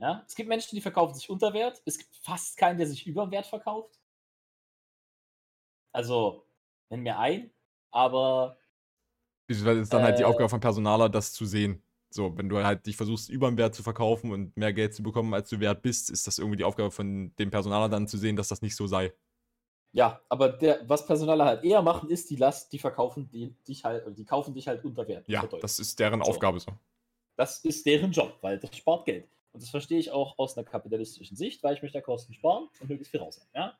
Ja, es gibt Menschen, die verkaufen sich unter Wert. Es gibt fast keinen, der sich über Wert verkauft. Also, nenn mir ein, aber. Das ist dann äh, halt die äh, Aufgabe von Personaler, das zu sehen. So, wenn du halt dich versuchst, über den Wert zu verkaufen und mehr Geld zu bekommen, als du wert bist, ist das irgendwie die Aufgabe von dem Personaler dann zu sehen, dass das nicht so sei. Ja, aber der, was Personaler halt eher machen, ist, die Last, die verkaufen die, dich halt, die kaufen dich halt unter Wert. Ja, das ist deren so. Aufgabe so. Das ist deren Job, weil das spart Geld. Und das verstehe ich auch aus einer kapitalistischen Sicht, weil ich möchte Kosten sparen und möglichst viel raus haben. Ja?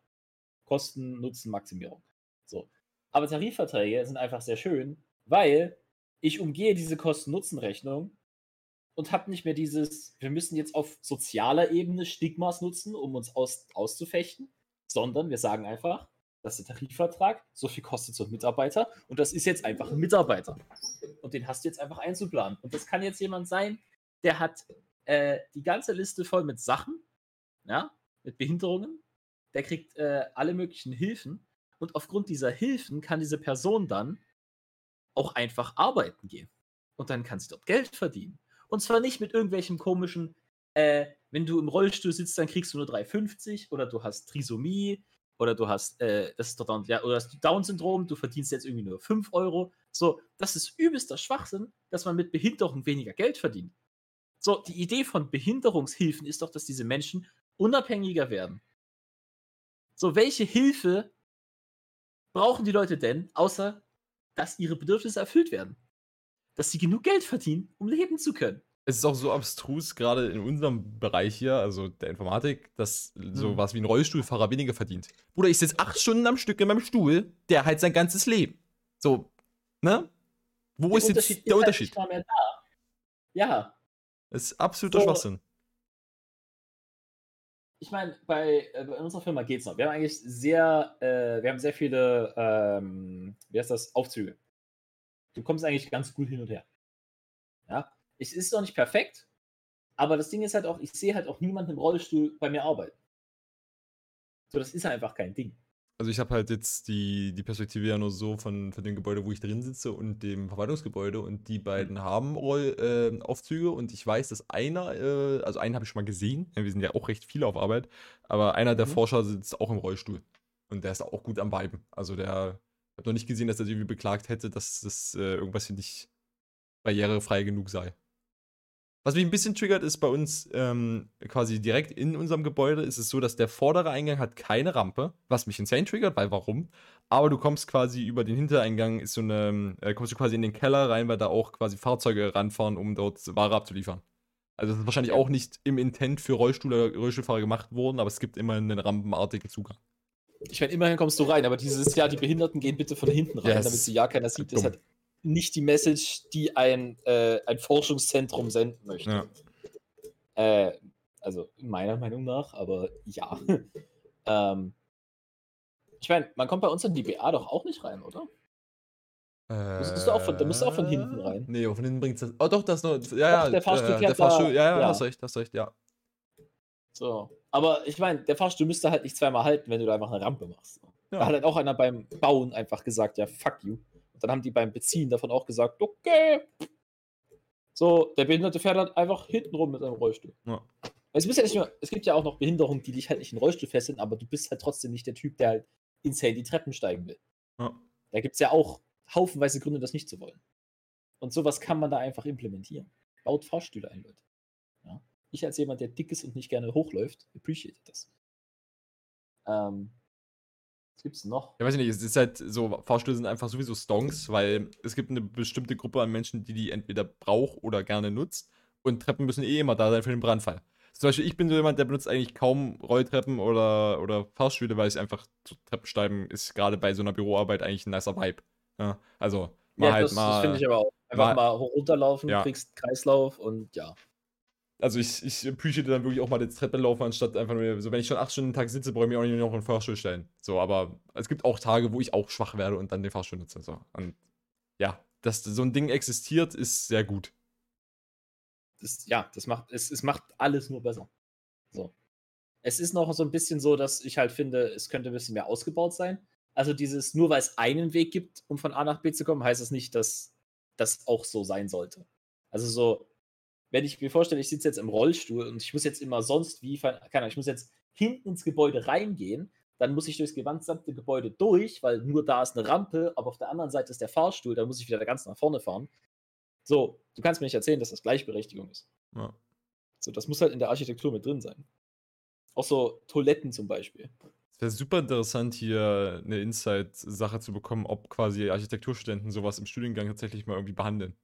Kosten, Nutzen, Maximierung. So. Aber Tarifverträge sind einfach sehr schön, weil ich umgehe diese Kosten-Nutzen-Rechnung und habe nicht mehr dieses, wir müssen jetzt auf sozialer Ebene Stigmas nutzen, um uns aus, auszufechten, sondern wir sagen einfach, das ist der Tarifvertrag, so viel kostet so ein Mitarbeiter und das ist jetzt einfach ein Mitarbeiter. Und den hast du jetzt einfach einzuplanen. Und das kann jetzt jemand sein, der hat äh, die ganze Liste voll mit Sachen, ja, mit Behinderungen, der kriegt äh, alle möglichen Hilfen und aufgrund dieser Hilfen kann diese Person dann auch einfach arbeiten gehen. Und dann kann sie dort Geld verdienen. Und zwar nicht mit irgendwelchen komischen, äh, wenn du im Rollstuhl sitzt, dann kriegst du nur 3,50 oder du hast Trisomie oder du hast, äh, das ist doch ja, oder hast Down-Syndrom, du verdienst jetzt irgendwie nur 5 Euro. So, das ist übelster Schwachsinn, dass man mit Behinderung weniger Geld verdient. So, die Idee von Behinderungshilfen ist doch, dass diese Menschen unabhängiger werden. So, welche Hilfe brauchen die Leute denn, außer dass ihre Bedürfnisse erfüllt werden? Dass sie genug Geld verdienen, um leben zu können. Es ist auch so abstrus, gerade in unserem Bereich hier, also der Informatik, dass sowas wie ein Rollstuhlfahrer weniger verdient. Bruder, ich sitze acht Stunden am Stück in meinem Stuhl, der halt sein ganzes Leben. So, ne? Wo der ist jetzt der ist halt Unterschied? Halt da. Ja. Das ist absoluter so, Schwachsinn. Ich meine, bei, äh, unserer Firma geht's noch. Wir haben eigentlich sehr, äh, wir haben sehr viele, ähm, wie heißt das, Aufzüge du kommst eigentlich ganz gut hin und her. Ja, es ist noch nicht perfekt, aber das Ding ist halt auch, ich sehe halt auch niemanden im Rollstuhl bei mir arbeiten. So, das ist einfach kein Ding. Also ich habe halt jetzt die, die Perspektive ja nur so von, von dem Gebäude, wo ich drin sitze und dem Verwaltungsgebäude und die beiden mhm. haben Roll, äh, Aufzüge und ich weiß, dass einer, äh, also einen habe ich schon mal gesehen, wir sind ja auch recht viele auf Arbeit, aber einer der mhm. Forscher sitzt auch im Rollstuhl und der ist auch gut am Viben. Also der habe noch nicht gesehen, dass er sich irgendwie beklagt hätte, dass das äh, irgendwas hier nicht barrierefrei genug sei. Was mich ein bisschen triggert, ist bei uns ähm, quasi direkt in unserem Gebäude ist es so, dass der vordere Eingang hat keine Rampe, was mich insane triggert, weil warum? Aber du kommst quasi über den Hintereingang, ist so eine, äh, kommst du quasi in den Keller rein, weil da auch quasi Fahrzeuge ranfahren, um dort Ware abzuliefern. Also das ist wahrscheinlich auch nicht im Intent für Rollstuhl Rollstuhlfahrer gemacht worden, aber es gibt immer einen rampenartigen Zugang. Ich meine, immerhin kommst du rein, aber dieses Jahr, die Behinderten gehen bitte von hinten rein, yes. damit sie ja keiner sieht. Das hat nicht die Message, die ein, äh, ein Forschungszentrum senden möchte. Ja. Äh, also meiner Meinung nach, aber ja. ähm, ich meine, man kommt bei uns in die BA doch auch nicht rein, oder? Äh, Musst du auch von, da musst du auch von hinten rein. Nee, von hinten bringt das. Oh, doch, das noch. Ja, ja. der Fahrstuhl äh, der Fahrstuhl, da- ja, ja, ja. hast recht, hast recht, ja. So. Aber ich meine, der Fahrstuhl müsste halt nicht zweimal halten, wenn du da einfach eine Rampe machst. Ja. Da hat halt auch einer beim Bauen einfach gesagt, ja, fuck you. Und dann haben die beim Beziehen davon auch gesagt, okay. So, der Behinderte fährt halt einfach hinten rum mit seinem Rollstuhl. Ja. Es, ja nicht nur, es gibt ja auch noch Behinderungen, die dich halt nicht in den Rollstuhl fesseln, aber du bist halt trotzdem nicht der Typ, der halt insane die Treppen steigen will. Ja. Da gibt es ja auch haufenweise Gründe, das nicht zu wollen. Und sowas kann man da einfach implementieren. Baut Fahrstühle ein, Leute. Ich als jemand, der dick ist und nicht gerne hochläuft, appreciate das. Ähm, was gibt's noch? Ja, weiß ich nicht, es ist halt so, Fahrstühle sind einfach sowieso Stonks, weil es gibt eine bestimmte Gruppe an Menschen, die die entweder braucht oder gerne nutzt. Und Treppen müssen eh immer da sein für den Brandfall. Zum Beispiel, ich bin so jemand, der benutzt eigentlich kaum Rolltreppen oder, oder Fahrstühle, weil ich einfach, so Treppensteigen ist gerade bei so einer Büroarbeit eigentlich ein nicer Vibe. Ja, also, mal Ja, halt das, mal. das finde ich aber auch. Einfach mal- mal, hoch runterlaufen, Ja. kriegst Kreislauf und ja. Also ich, ich appreciate dann wirklich auch mal das Treppe laufen, anstatt einfach nur, so wenn ich schon acht Stunden am Tag sitze, brauche ich mir auch nicht noch einen Fahrstuhl stellen. So, aber es gibt auch Tage, wo ich auch schwach werde und dann den Fahrstuhl nutze. So. Und ja, dass so ein Ding existiert, ist sehr gut. Das, ja, das macht, es, es macht alles nur besser. So. Es ist noch so ein bisschen so, dass ich halt finde, es könnte ein bisschen mehr ausgebaut sein. Also dieses, nur weil es einen Weg gibt, um von A nach B zu kommen, heißt das nicht, dass das auch so sein sollte. Also so, wenn ich mir vorstelle, ich sitze jetzt im Rollstuhl und ich muss jetzt immer sonst wie, keine Ahnung, ich muss jetzt hinten ins Gebäude reingehen, dann muss ich durchs gesamte Gebäude durch, weil nur da ist eine Rampe, aber auf der anderen Seite ist der Fahrstuhl, dann muss ich wieder ganz nach vorne fahren. So, du kannst mir nicht erzählen, dass das Gleichberechtigung ist. Ja. So, das muss halt in der Architektur mit drin sein. Auch so Toiletten zum Beispiel. Es wäre super interessant, hier eine Insight-Sache zu bekommen, ob quasi Architekturstudenten sowas im Studiengang tatsächlich mal irgendwie behandeln.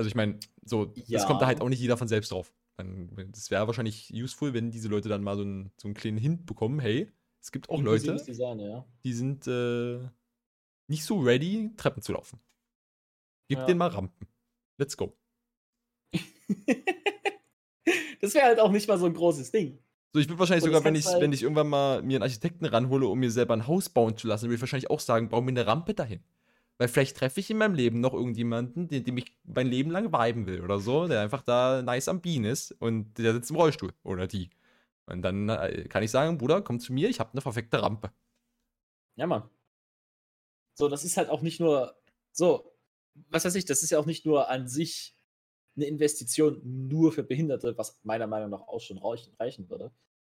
Also ich meine, so, das Ja. kommt da halt auch nicht jeder von selbst drauf. Das wäre wahrscheinlich useful, wenn diese Leute dann mal so einen, so einen kleinen Hint bekommen, hey, es gibt auch Leute, Design, ja. die sind äh, nicht so ready, Treppen zu laufen. Gib Ja. denen mal Rampen. Let's go. das wäre halt auch nicht mal so ein großes Ding. So, ich würde wahrscheinlich Und sogar, das wenn ich, halt- wenn ich irgendwann mal mir einen Architekten ranhole, um mir selber ein Haus bauen zu lassen, würde ich wahrscheinlich auch sagen, bau mir eine Rampe dahin. Weil vielleicht treffe ich in meinem Leben noch irgendjemanden, den, dem ich mein Leben lang viben will oder so, der einfach da nice am Bean ist und der sitzt im Rollstuhl oder die. Und dann äh, kann ich sagen, Bruder, komm zu mir, ich habe eine perfekte Rampe. Ja, Mann. So, das ist halt auch nicht nur so, was weiß ich, das ist ja auch nicht nur an sich eine Investition nur für Behinderte, was meiner Meinung nach auch schon reichen, reichen würde.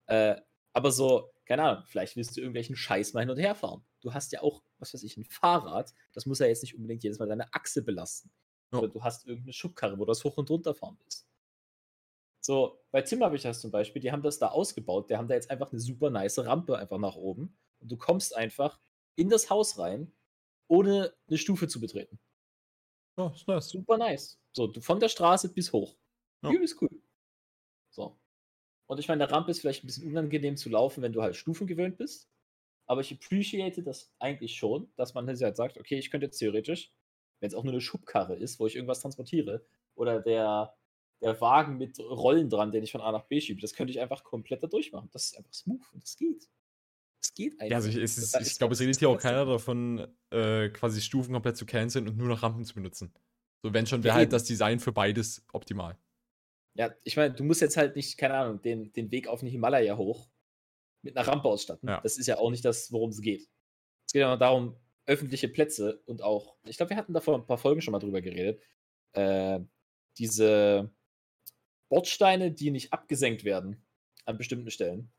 Äh, aber so, keine Ahnung, vielleicht willst du irgendwelchen Scheiß mal hin und her fahren. Du hast ja auch, was weiß ich, ein Fahrrad, das muss ja jetzt nicht unbedingt jedes Mal deine Achse belasten. Ja. Oder du hast irgendeine Schubkarre, wo du das hoch und runter fahren willst. So, bei Tim habe ich das zum Beispiel, die haben das da ausgebaut, die haben da jetzt einfach eine super nice Rampe einfach nach oben und du kommst einfach in das Haus rein, ohne eine Stufe zu betreten. Ja, ist nice. Super nice. So, du von der Straße bis hoch. Ja. Übelst cool. So. Und ich meine, der Rampe ist vielleicht ein bisschen unangenehm zu laufen, wenn du halt Stufen gewöhnt bist. Aber ich appreciate das eigentlich schon, dass man halt sagt, okay, ich könnte jetzt theoretisch, wenn es auch nur eine Schubkarre ist, wo ich irgendwas transportiere, oder der, der Wagen mit Rollen dran, den ich von A nach B schiebe, das könnte ich einfach komplett da durchmachen. Das ist einfach smooth und das geht. Das geht einfach. Ja, also ich, es ist, ich glaube, es redet hier auch keiner davon, äh, quasi Stufen komplett zu canceln und nur noch Rampen zu benutzen. So, wenn schon, wäre halt das Design für beides optimal. Ja, ich meine, du musst jetzt halt nicht, keine Ahnung, den, den Weg auf den Himalaya hoch mit einer Rampe ausstatten. Ja. Das ist ja auch nicht das, worum es geht. Es geht ja darum, öffentliche Plätze und auch, ich glaube, wir hatten da vor ein paar Folgen schon mal drüber geredet, äh, diese Bordsteine, die nicht abgesenkt werden an bestimmten Stellen,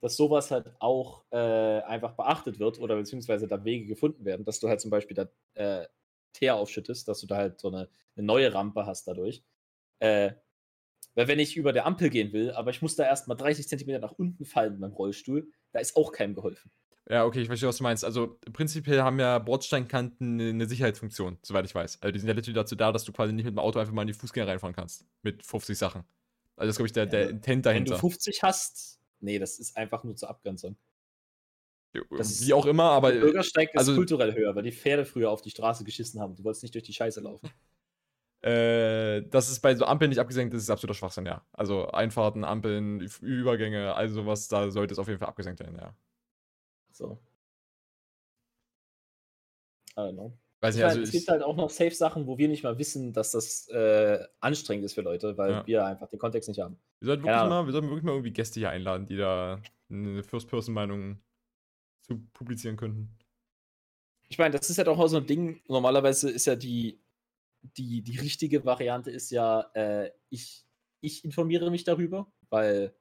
dass sowas halt auch äh, einfach beachtet wird oder beziehungsweise da Wege gefunden werden, dass du halt zum Beispiel da äh, Teer aufschüttest, dass du da halt so eine, eine neue Rampe hast dadurch. Äh, weil wenn ich über der Ampel gehen will, aber ich muss da erstmal 30 Zentimeter nach unten fallen mit meinem Rollstuhl, da ist auch keinem geholfen. Ja, okay, ich verstehe, was du meinst. Also prinzipiell haben ja Bordsteinkanten eine, Sicherheitsfunktion, soweit ich weiß. Also die sind ja literally dazu da, dass du quasi nicht mit dem Auto einfach mal in die Fußgänger reinfahren kannst. Mit 50 Sachen. Also das ist, glaube ich, der, der Ja, Intent Wenn du dahinter. 50 hast, nee, das ist einfach nur zur Abgrenzung. das Wie auch immer, aber Der Bürgersteig ist also- kulturell höher, weil die Pferde früher auf die Straße geschissen haben. Du wolltest nicht durch die Scheiße laufen. äh, dass es bei so Ampeln nicht abgesenkt ist, ist absoluter Schwachsinn, ja. Also Einfahrten, Ampeln, Übergänge, all sowas, da sollte es auf jeden Fall abgesenkt werden, ja. So. I don't know. Weiß Ich nicht, meine, also es gibt halt auch noch Safe-Sachen, wo wir nicht mal wissen, dass das äh, anstrengend ist für Leute, weil Ja. wir einfach den Kontext nicht haben. wir sollten wirklich Ahnung. mal, wir sollten wirklich mal irgendwie Gäste hier einladen, die da eine First-Person-Meinung zu publizieren könnten. Ich meine, das ist ja doch auch so ein Ding. Normalerweise ist ja die, die, die richtige Variante ist ja, äh, ich, ich informiere mich darüber, weil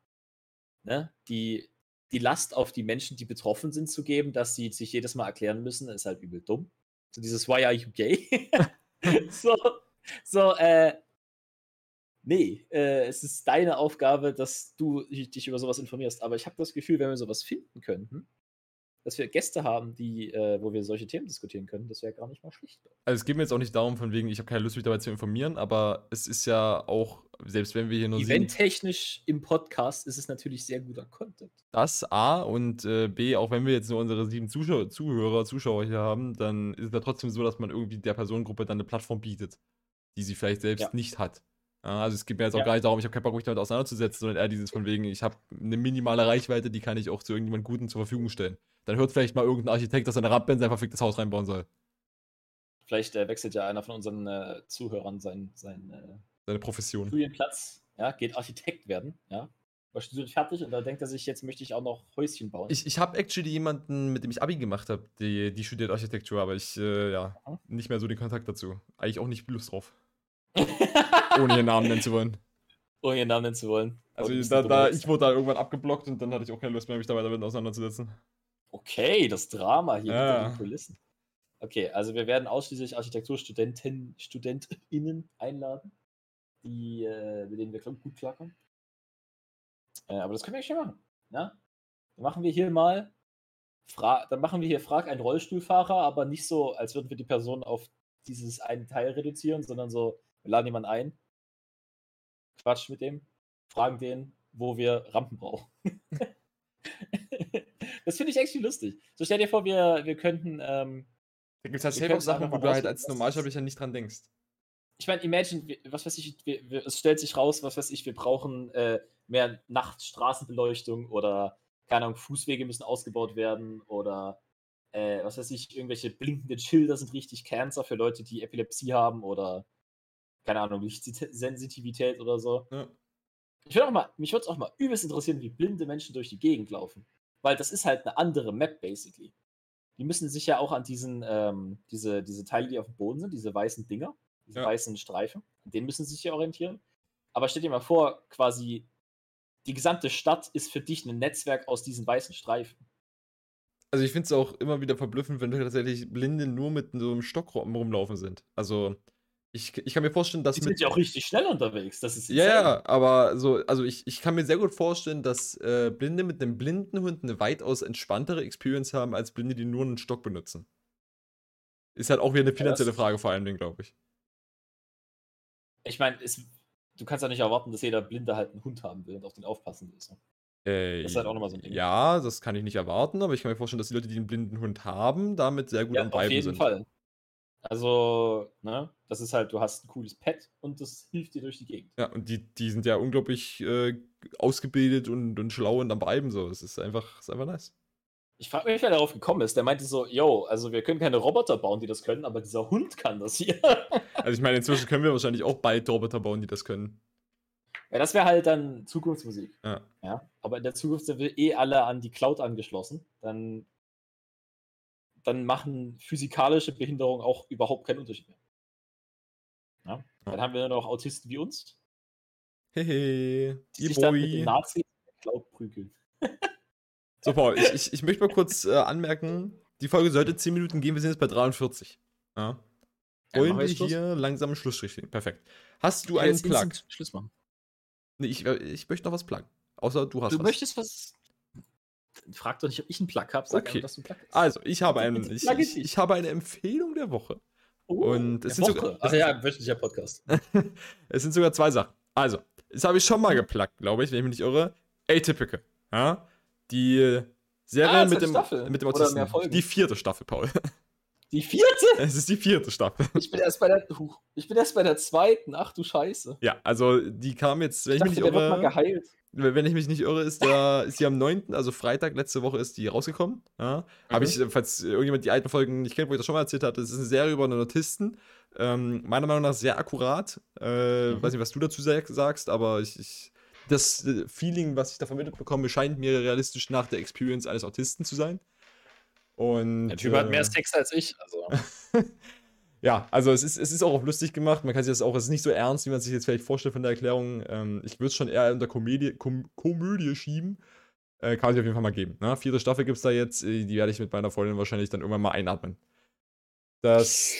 ne, die, die Last auf die Menschen, die betroffen sind, zu geben, dass sie sich jedes Mal erklären müssen, ist halt übel dumm. So dieses Why are you gay? so, so, äh, nee, äh, es ist deine Aufgabe, dass du dich über sowas informierst. Aber ich habe das Gefühl, wenn wir sowas finden könnten, dass wir Gäste haben, die, äh, wo wir solche Themen diskutieren können, das wäre gar nicht mal schlecht. Also es geht mir jetzt auch nicht darum, von wegen, ich habe keine Lust, mich dabei zu informieren, aber es ist ja auch, selbst wenn wir hier nur Eventtechnisch im Podcast ist es natürlich sehr guter Content. das A und äh, B, auch wenn wir jetzt nur unsere sieben Zuschauer, Zuhörer, Zuschauer hier haben, dann ist es ja trotzdem so, dass man irgendwie der Personengruppe dann eine Plattform bietet, die sie vielleicht selbst Ja. nicht hat. Also es geht mir jetzt auch Ja. gar nicht darum, ich habe keinen Bock, mich damit auseinanderzusetzen, sondern eher dieses von wegen, ich habe eine minimale Reichweite, die kann ich auch zu irgendjemandem Guten zur Verfügung stellen. Dann hört vielleicht mal irgendein Architekt, dass er eine Radband sein verficktes Haus reinbauen soll. Vielleicht äh, wechselt ja einer von unseren äh, Zuhörern seinen sein, äh, Seine Profession. Studienplatz, ja, geht Architekt werden, ja. War studiert fertig und da denkt er sich, jetzt möchte ich auch noch Häuschen bauen. Ich, ich habe actually jemanden, mit dem ich Abi gemacht habe, die, die studiert Architektur, aber ich, äh, ja, Mhm. nicht mehr so den Kontakt dazu. Eigentlich auch nicht Lust drauf. Ohne ihren Namen nennen zu wollen. Ohne ihren Namen nennen zu wollen. Also du bist da, da, ich wurde da irgendwann abgeblockt und dann hatte ich auch keine Lust mehr, mich dabei damit auseinanderzusetzen. Okay, das Drama hier Ja. hinter den Kulissen. Okay, also wir werden ausschließlich Architekturstudenten, StudentInnen einladen, die, äh, mit denen wir gut klarkommen. Äh, aber das können wir ja schon machen. Ja? Dann machen wir hier mal, Fra dann machen wir hier Frag einen Rollstuhlfahrer, aber nicht so, als würden wir die Person auf dieses einen Teil reduzieren, sondern so, wir laden jemanden ein, Quatsch mit dem, fragen den, wo wir Rampen brauchen. das finde ich echt lustig. So stell dir vor, wir, wir könnten, ähm, Da gibt es halt safe auch Sachen, wo du halt als Normalsterblicher nicht dran denkst. ich meine, imagine, was weiß ich, wir, wir, es stellt sich raus, was weiß ich, wir brauchen äh, mehr Nachtstraßenbeleuchtung oder, keine Ahnung, Fußwege müssen ausgebaut werden oder, äh, was weiß ich, irgendwelche blinkenden Schilder sind richtig Cancer für Leute, die Epilepsie haben oder, keine Ahnung, Lichtsensitivität oder so. Ja. Ich auch mal, mich würde es auch mal übelst interessieren, wie blinde Menschen durch die Gegend laufen. Weil das ist halt eine andere Map, basically. Die müssen sich ja auch an diesen, ähm, diese, diese Teile, die auf dem Boden sind, diese weißen Dinger, diese Ja. weißen Streifen, an denen müssen sie sich ja orientieren. Aber stell dir mal vor, quasi die gesamte Stadt ist für dich ein Netzwerk aus diesen weißen Streifen. Also ich finde es auch immer wieder verblüffend, wenn tatsächlich Blinde nur mit so einem Stock rum- rumlaufen sind. Also ich, ich kann mir vorstellen, dass Die mit sind ja auch richtig schnell unterwegs. Das ist Ja, ja, aber so, also ich, ich kann mir sehr gut vorstellen, dass äh, Blinde mit einem blinden Hund eine weitaus entspanntere Experience haben, als Blinde, die nur einen Stock benutzen. Ist halt auch wieder eine finanzielle das- Frage vor allem, glaube ich. Ich meine, du kannst ja nicht erwarten, dass jeder Blinde halt einen Hund haben will und auf den aufpassen will. So. Äh, Das ist halt auch nochmal so ein Ding. Ja, das kann ich nicht erwarten, aber ich kann mir vorstellen, dass die Leute, die einen blinden Hund haben, damit sehr gut Ja, am auf Bleiben jeden sind. Fall. Also, ne, das ist halt, du hast ein cooles Pet und das hilft dir durch die Gegend. Ja, und die, die sind ja unglaublich äh, ausgebildet und, und schlau und am Bleiben so. Es ist einfach, ist einfach nice. Ich frage mich, wer darauf gekommen ist. Der meinte so, yo, also wir können keine Roboter bauen, die das können, aber dieser Hund kann das hier. Also ich meine, inzwischen können wir wahrscheinlich auch bald Roboter bauen, die das können. ja, das wäre halt dann Zukunftsmusik. Ja. Ja, aber in der Zukunft sind wir eh alle an die Cloud angeschlossen. Dann, dann machen physikalische Behinderungen auch überhaupt keinen Unterschied mehr. Ja? Dann haben wir nur noch Autisten wie uns, Hehe, die sich dann mit den. Nazis in der Cloud prügeln. So, Paul, ich, ich, ich möchte mal kurz äh, anmerken, die Folge sollte 10 Minuten gehen, wir sind jetzt bei 43. Ja. Wollen wir hier langsam einen Schlussstrich legen? Perfekt. Hast du einen Plug? Schluss machen. Nee, ich, äh, ich möchte noch was pluggen. Außer du hast Du was. möchtest was. Frag doch nicht, ob ich einen Plug habe. Sag Okay. einfach, dass du einen Plug hast. Also, ich habe, einen, ich, ich, ich habe eine Empfehlung der Woche. Oh, und es sind Woche. sogar- Ach ja, wöchentlicher Podcast. Es sind sogar zwei Sachen. Also, das habe ich schon mal gepluggt, glaube ich, wenn ich mich nicht irre. Atypical. Ja? Die Serie Ah, mit, dem, Staffel. mit dem Autisten. Die vierte Staffel, Paul. Die vierte? Es ist die vierte Staffel. Ich bin erst bei der, ich bin erst bei der zweiten. Ach du Scheiße. Ja, also die kam jetzt, wenn Ich ich, mich dachte, nicht der wird mal irre, geheilt. Wenn ich mich nicht irre, ist, der, ist die am 9., also Freitag letzte Woche ist die rausgekommen. Ja. Habe Mhm. ich, äh, falls irgendjemand die alten Folgen nicht kennt, wo ich das schon mal erzählt hatte, es ist eine Serie über einen Autisten. Ähm, meiner Meinung nach sehr akkurat. Äh, Mhm. Weiß nicht, was du dazu sag- sagst, aber ich, ich das äh, Feeling, was ich da vermittelt bekomme, scheint mir realistisch nach der Experience eines Autisten zu sein. Und, Der Typ hat äh, mehr Sex als ich. Also. ja, also es ist, es ist auch auf lustig gemacht. Man kann sich das auch, es ist nicht so ernst, wie man sich jetzt vielleicht vorstellt von der Erklärung. Ähm, ich würde es schon eher unter Komödie, Kom Komödie schieben. Äh, kann ich auf jeden Fall mal geben. Ne? Vierte Staffel gibt es da jetzt. äh, Die werde ich mit meiner Freundin wahrscheinlich dann irgendwann mal einatmen. Das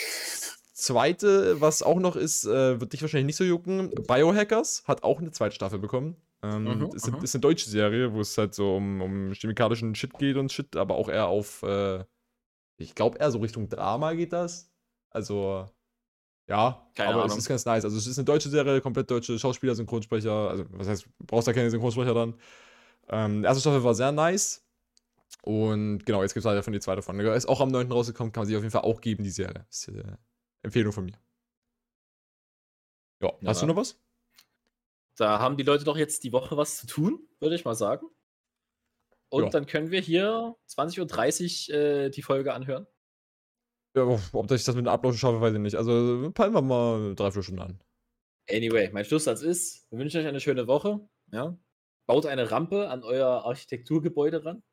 zweite, was auch noch ist, äh, wird dich wahrscheinlich nicht so jucken. Biohackers hat auch eine zweite Staffel bekommen. Ähm, Mhm, ist, mhm. ist eine deutsche Serie, wo es halt so um, um chemikalischen Shit geht und Shit, aber auch eher auf, äh, ich glaube eher so Richtung Drama geht das. Also, ja, Keine aber es Ahnung. ist ganz nice. Also, es ist eine deutsche Serie, komplett deutsche Schauspieler, Synchronsprecher. Also, was heißt, brauchst da keine Synchronsprecher dann. Ähm, die erste Staffel war sehr nice. Und genau, jetzt gibt es halt davon die zweite von. Ist auch am 9. rausgekommen, kann man sich auf jeden Fall auch geben, die Serie. Ist äh, Empfehlung von mir. Ja, hast Ja. du noch was? Da haben die Leute doch jetzt die Woche was zu tun, würde ich mal sagen. Und Ja. dann können wir hier 20.30 Uhr äh, die Folge anhören. Ja, ob ich das mit dem Upload schaffe, weiß ich nicht. Also, peilen wir mal drei, vier Stunden an. Anyway, mein Schlusssatz ist, wir wünschen euch eine schöne Woche. Ja? Baut eine Rampe an euer Architekturgebäude ran.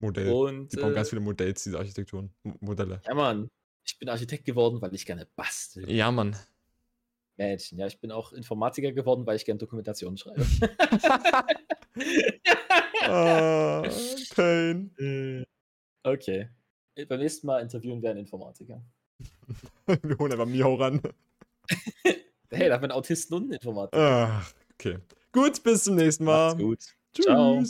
Modell. Und Die bauen äh, ganz viele Modells, diese Architekturen. M Modelle. ja, Mann, ich bin Architekt geworden, weil ich gerne bastel. Ja, Mann. Mädchen, ja, ich bin auch Informatiker geworden, weil ich gerne Dokumentationen schreibe. ah, Pain. Äh, okay. Beim nächsten Mal interviewen wir einen Informatiker. Wir holen einfach Miau ran. Hey, da haben wir einen Autisten und einen Informatiker. Ach, okay. Gut, bis zum nächsten Mal. Macht's gut. Tschüss. Ciao.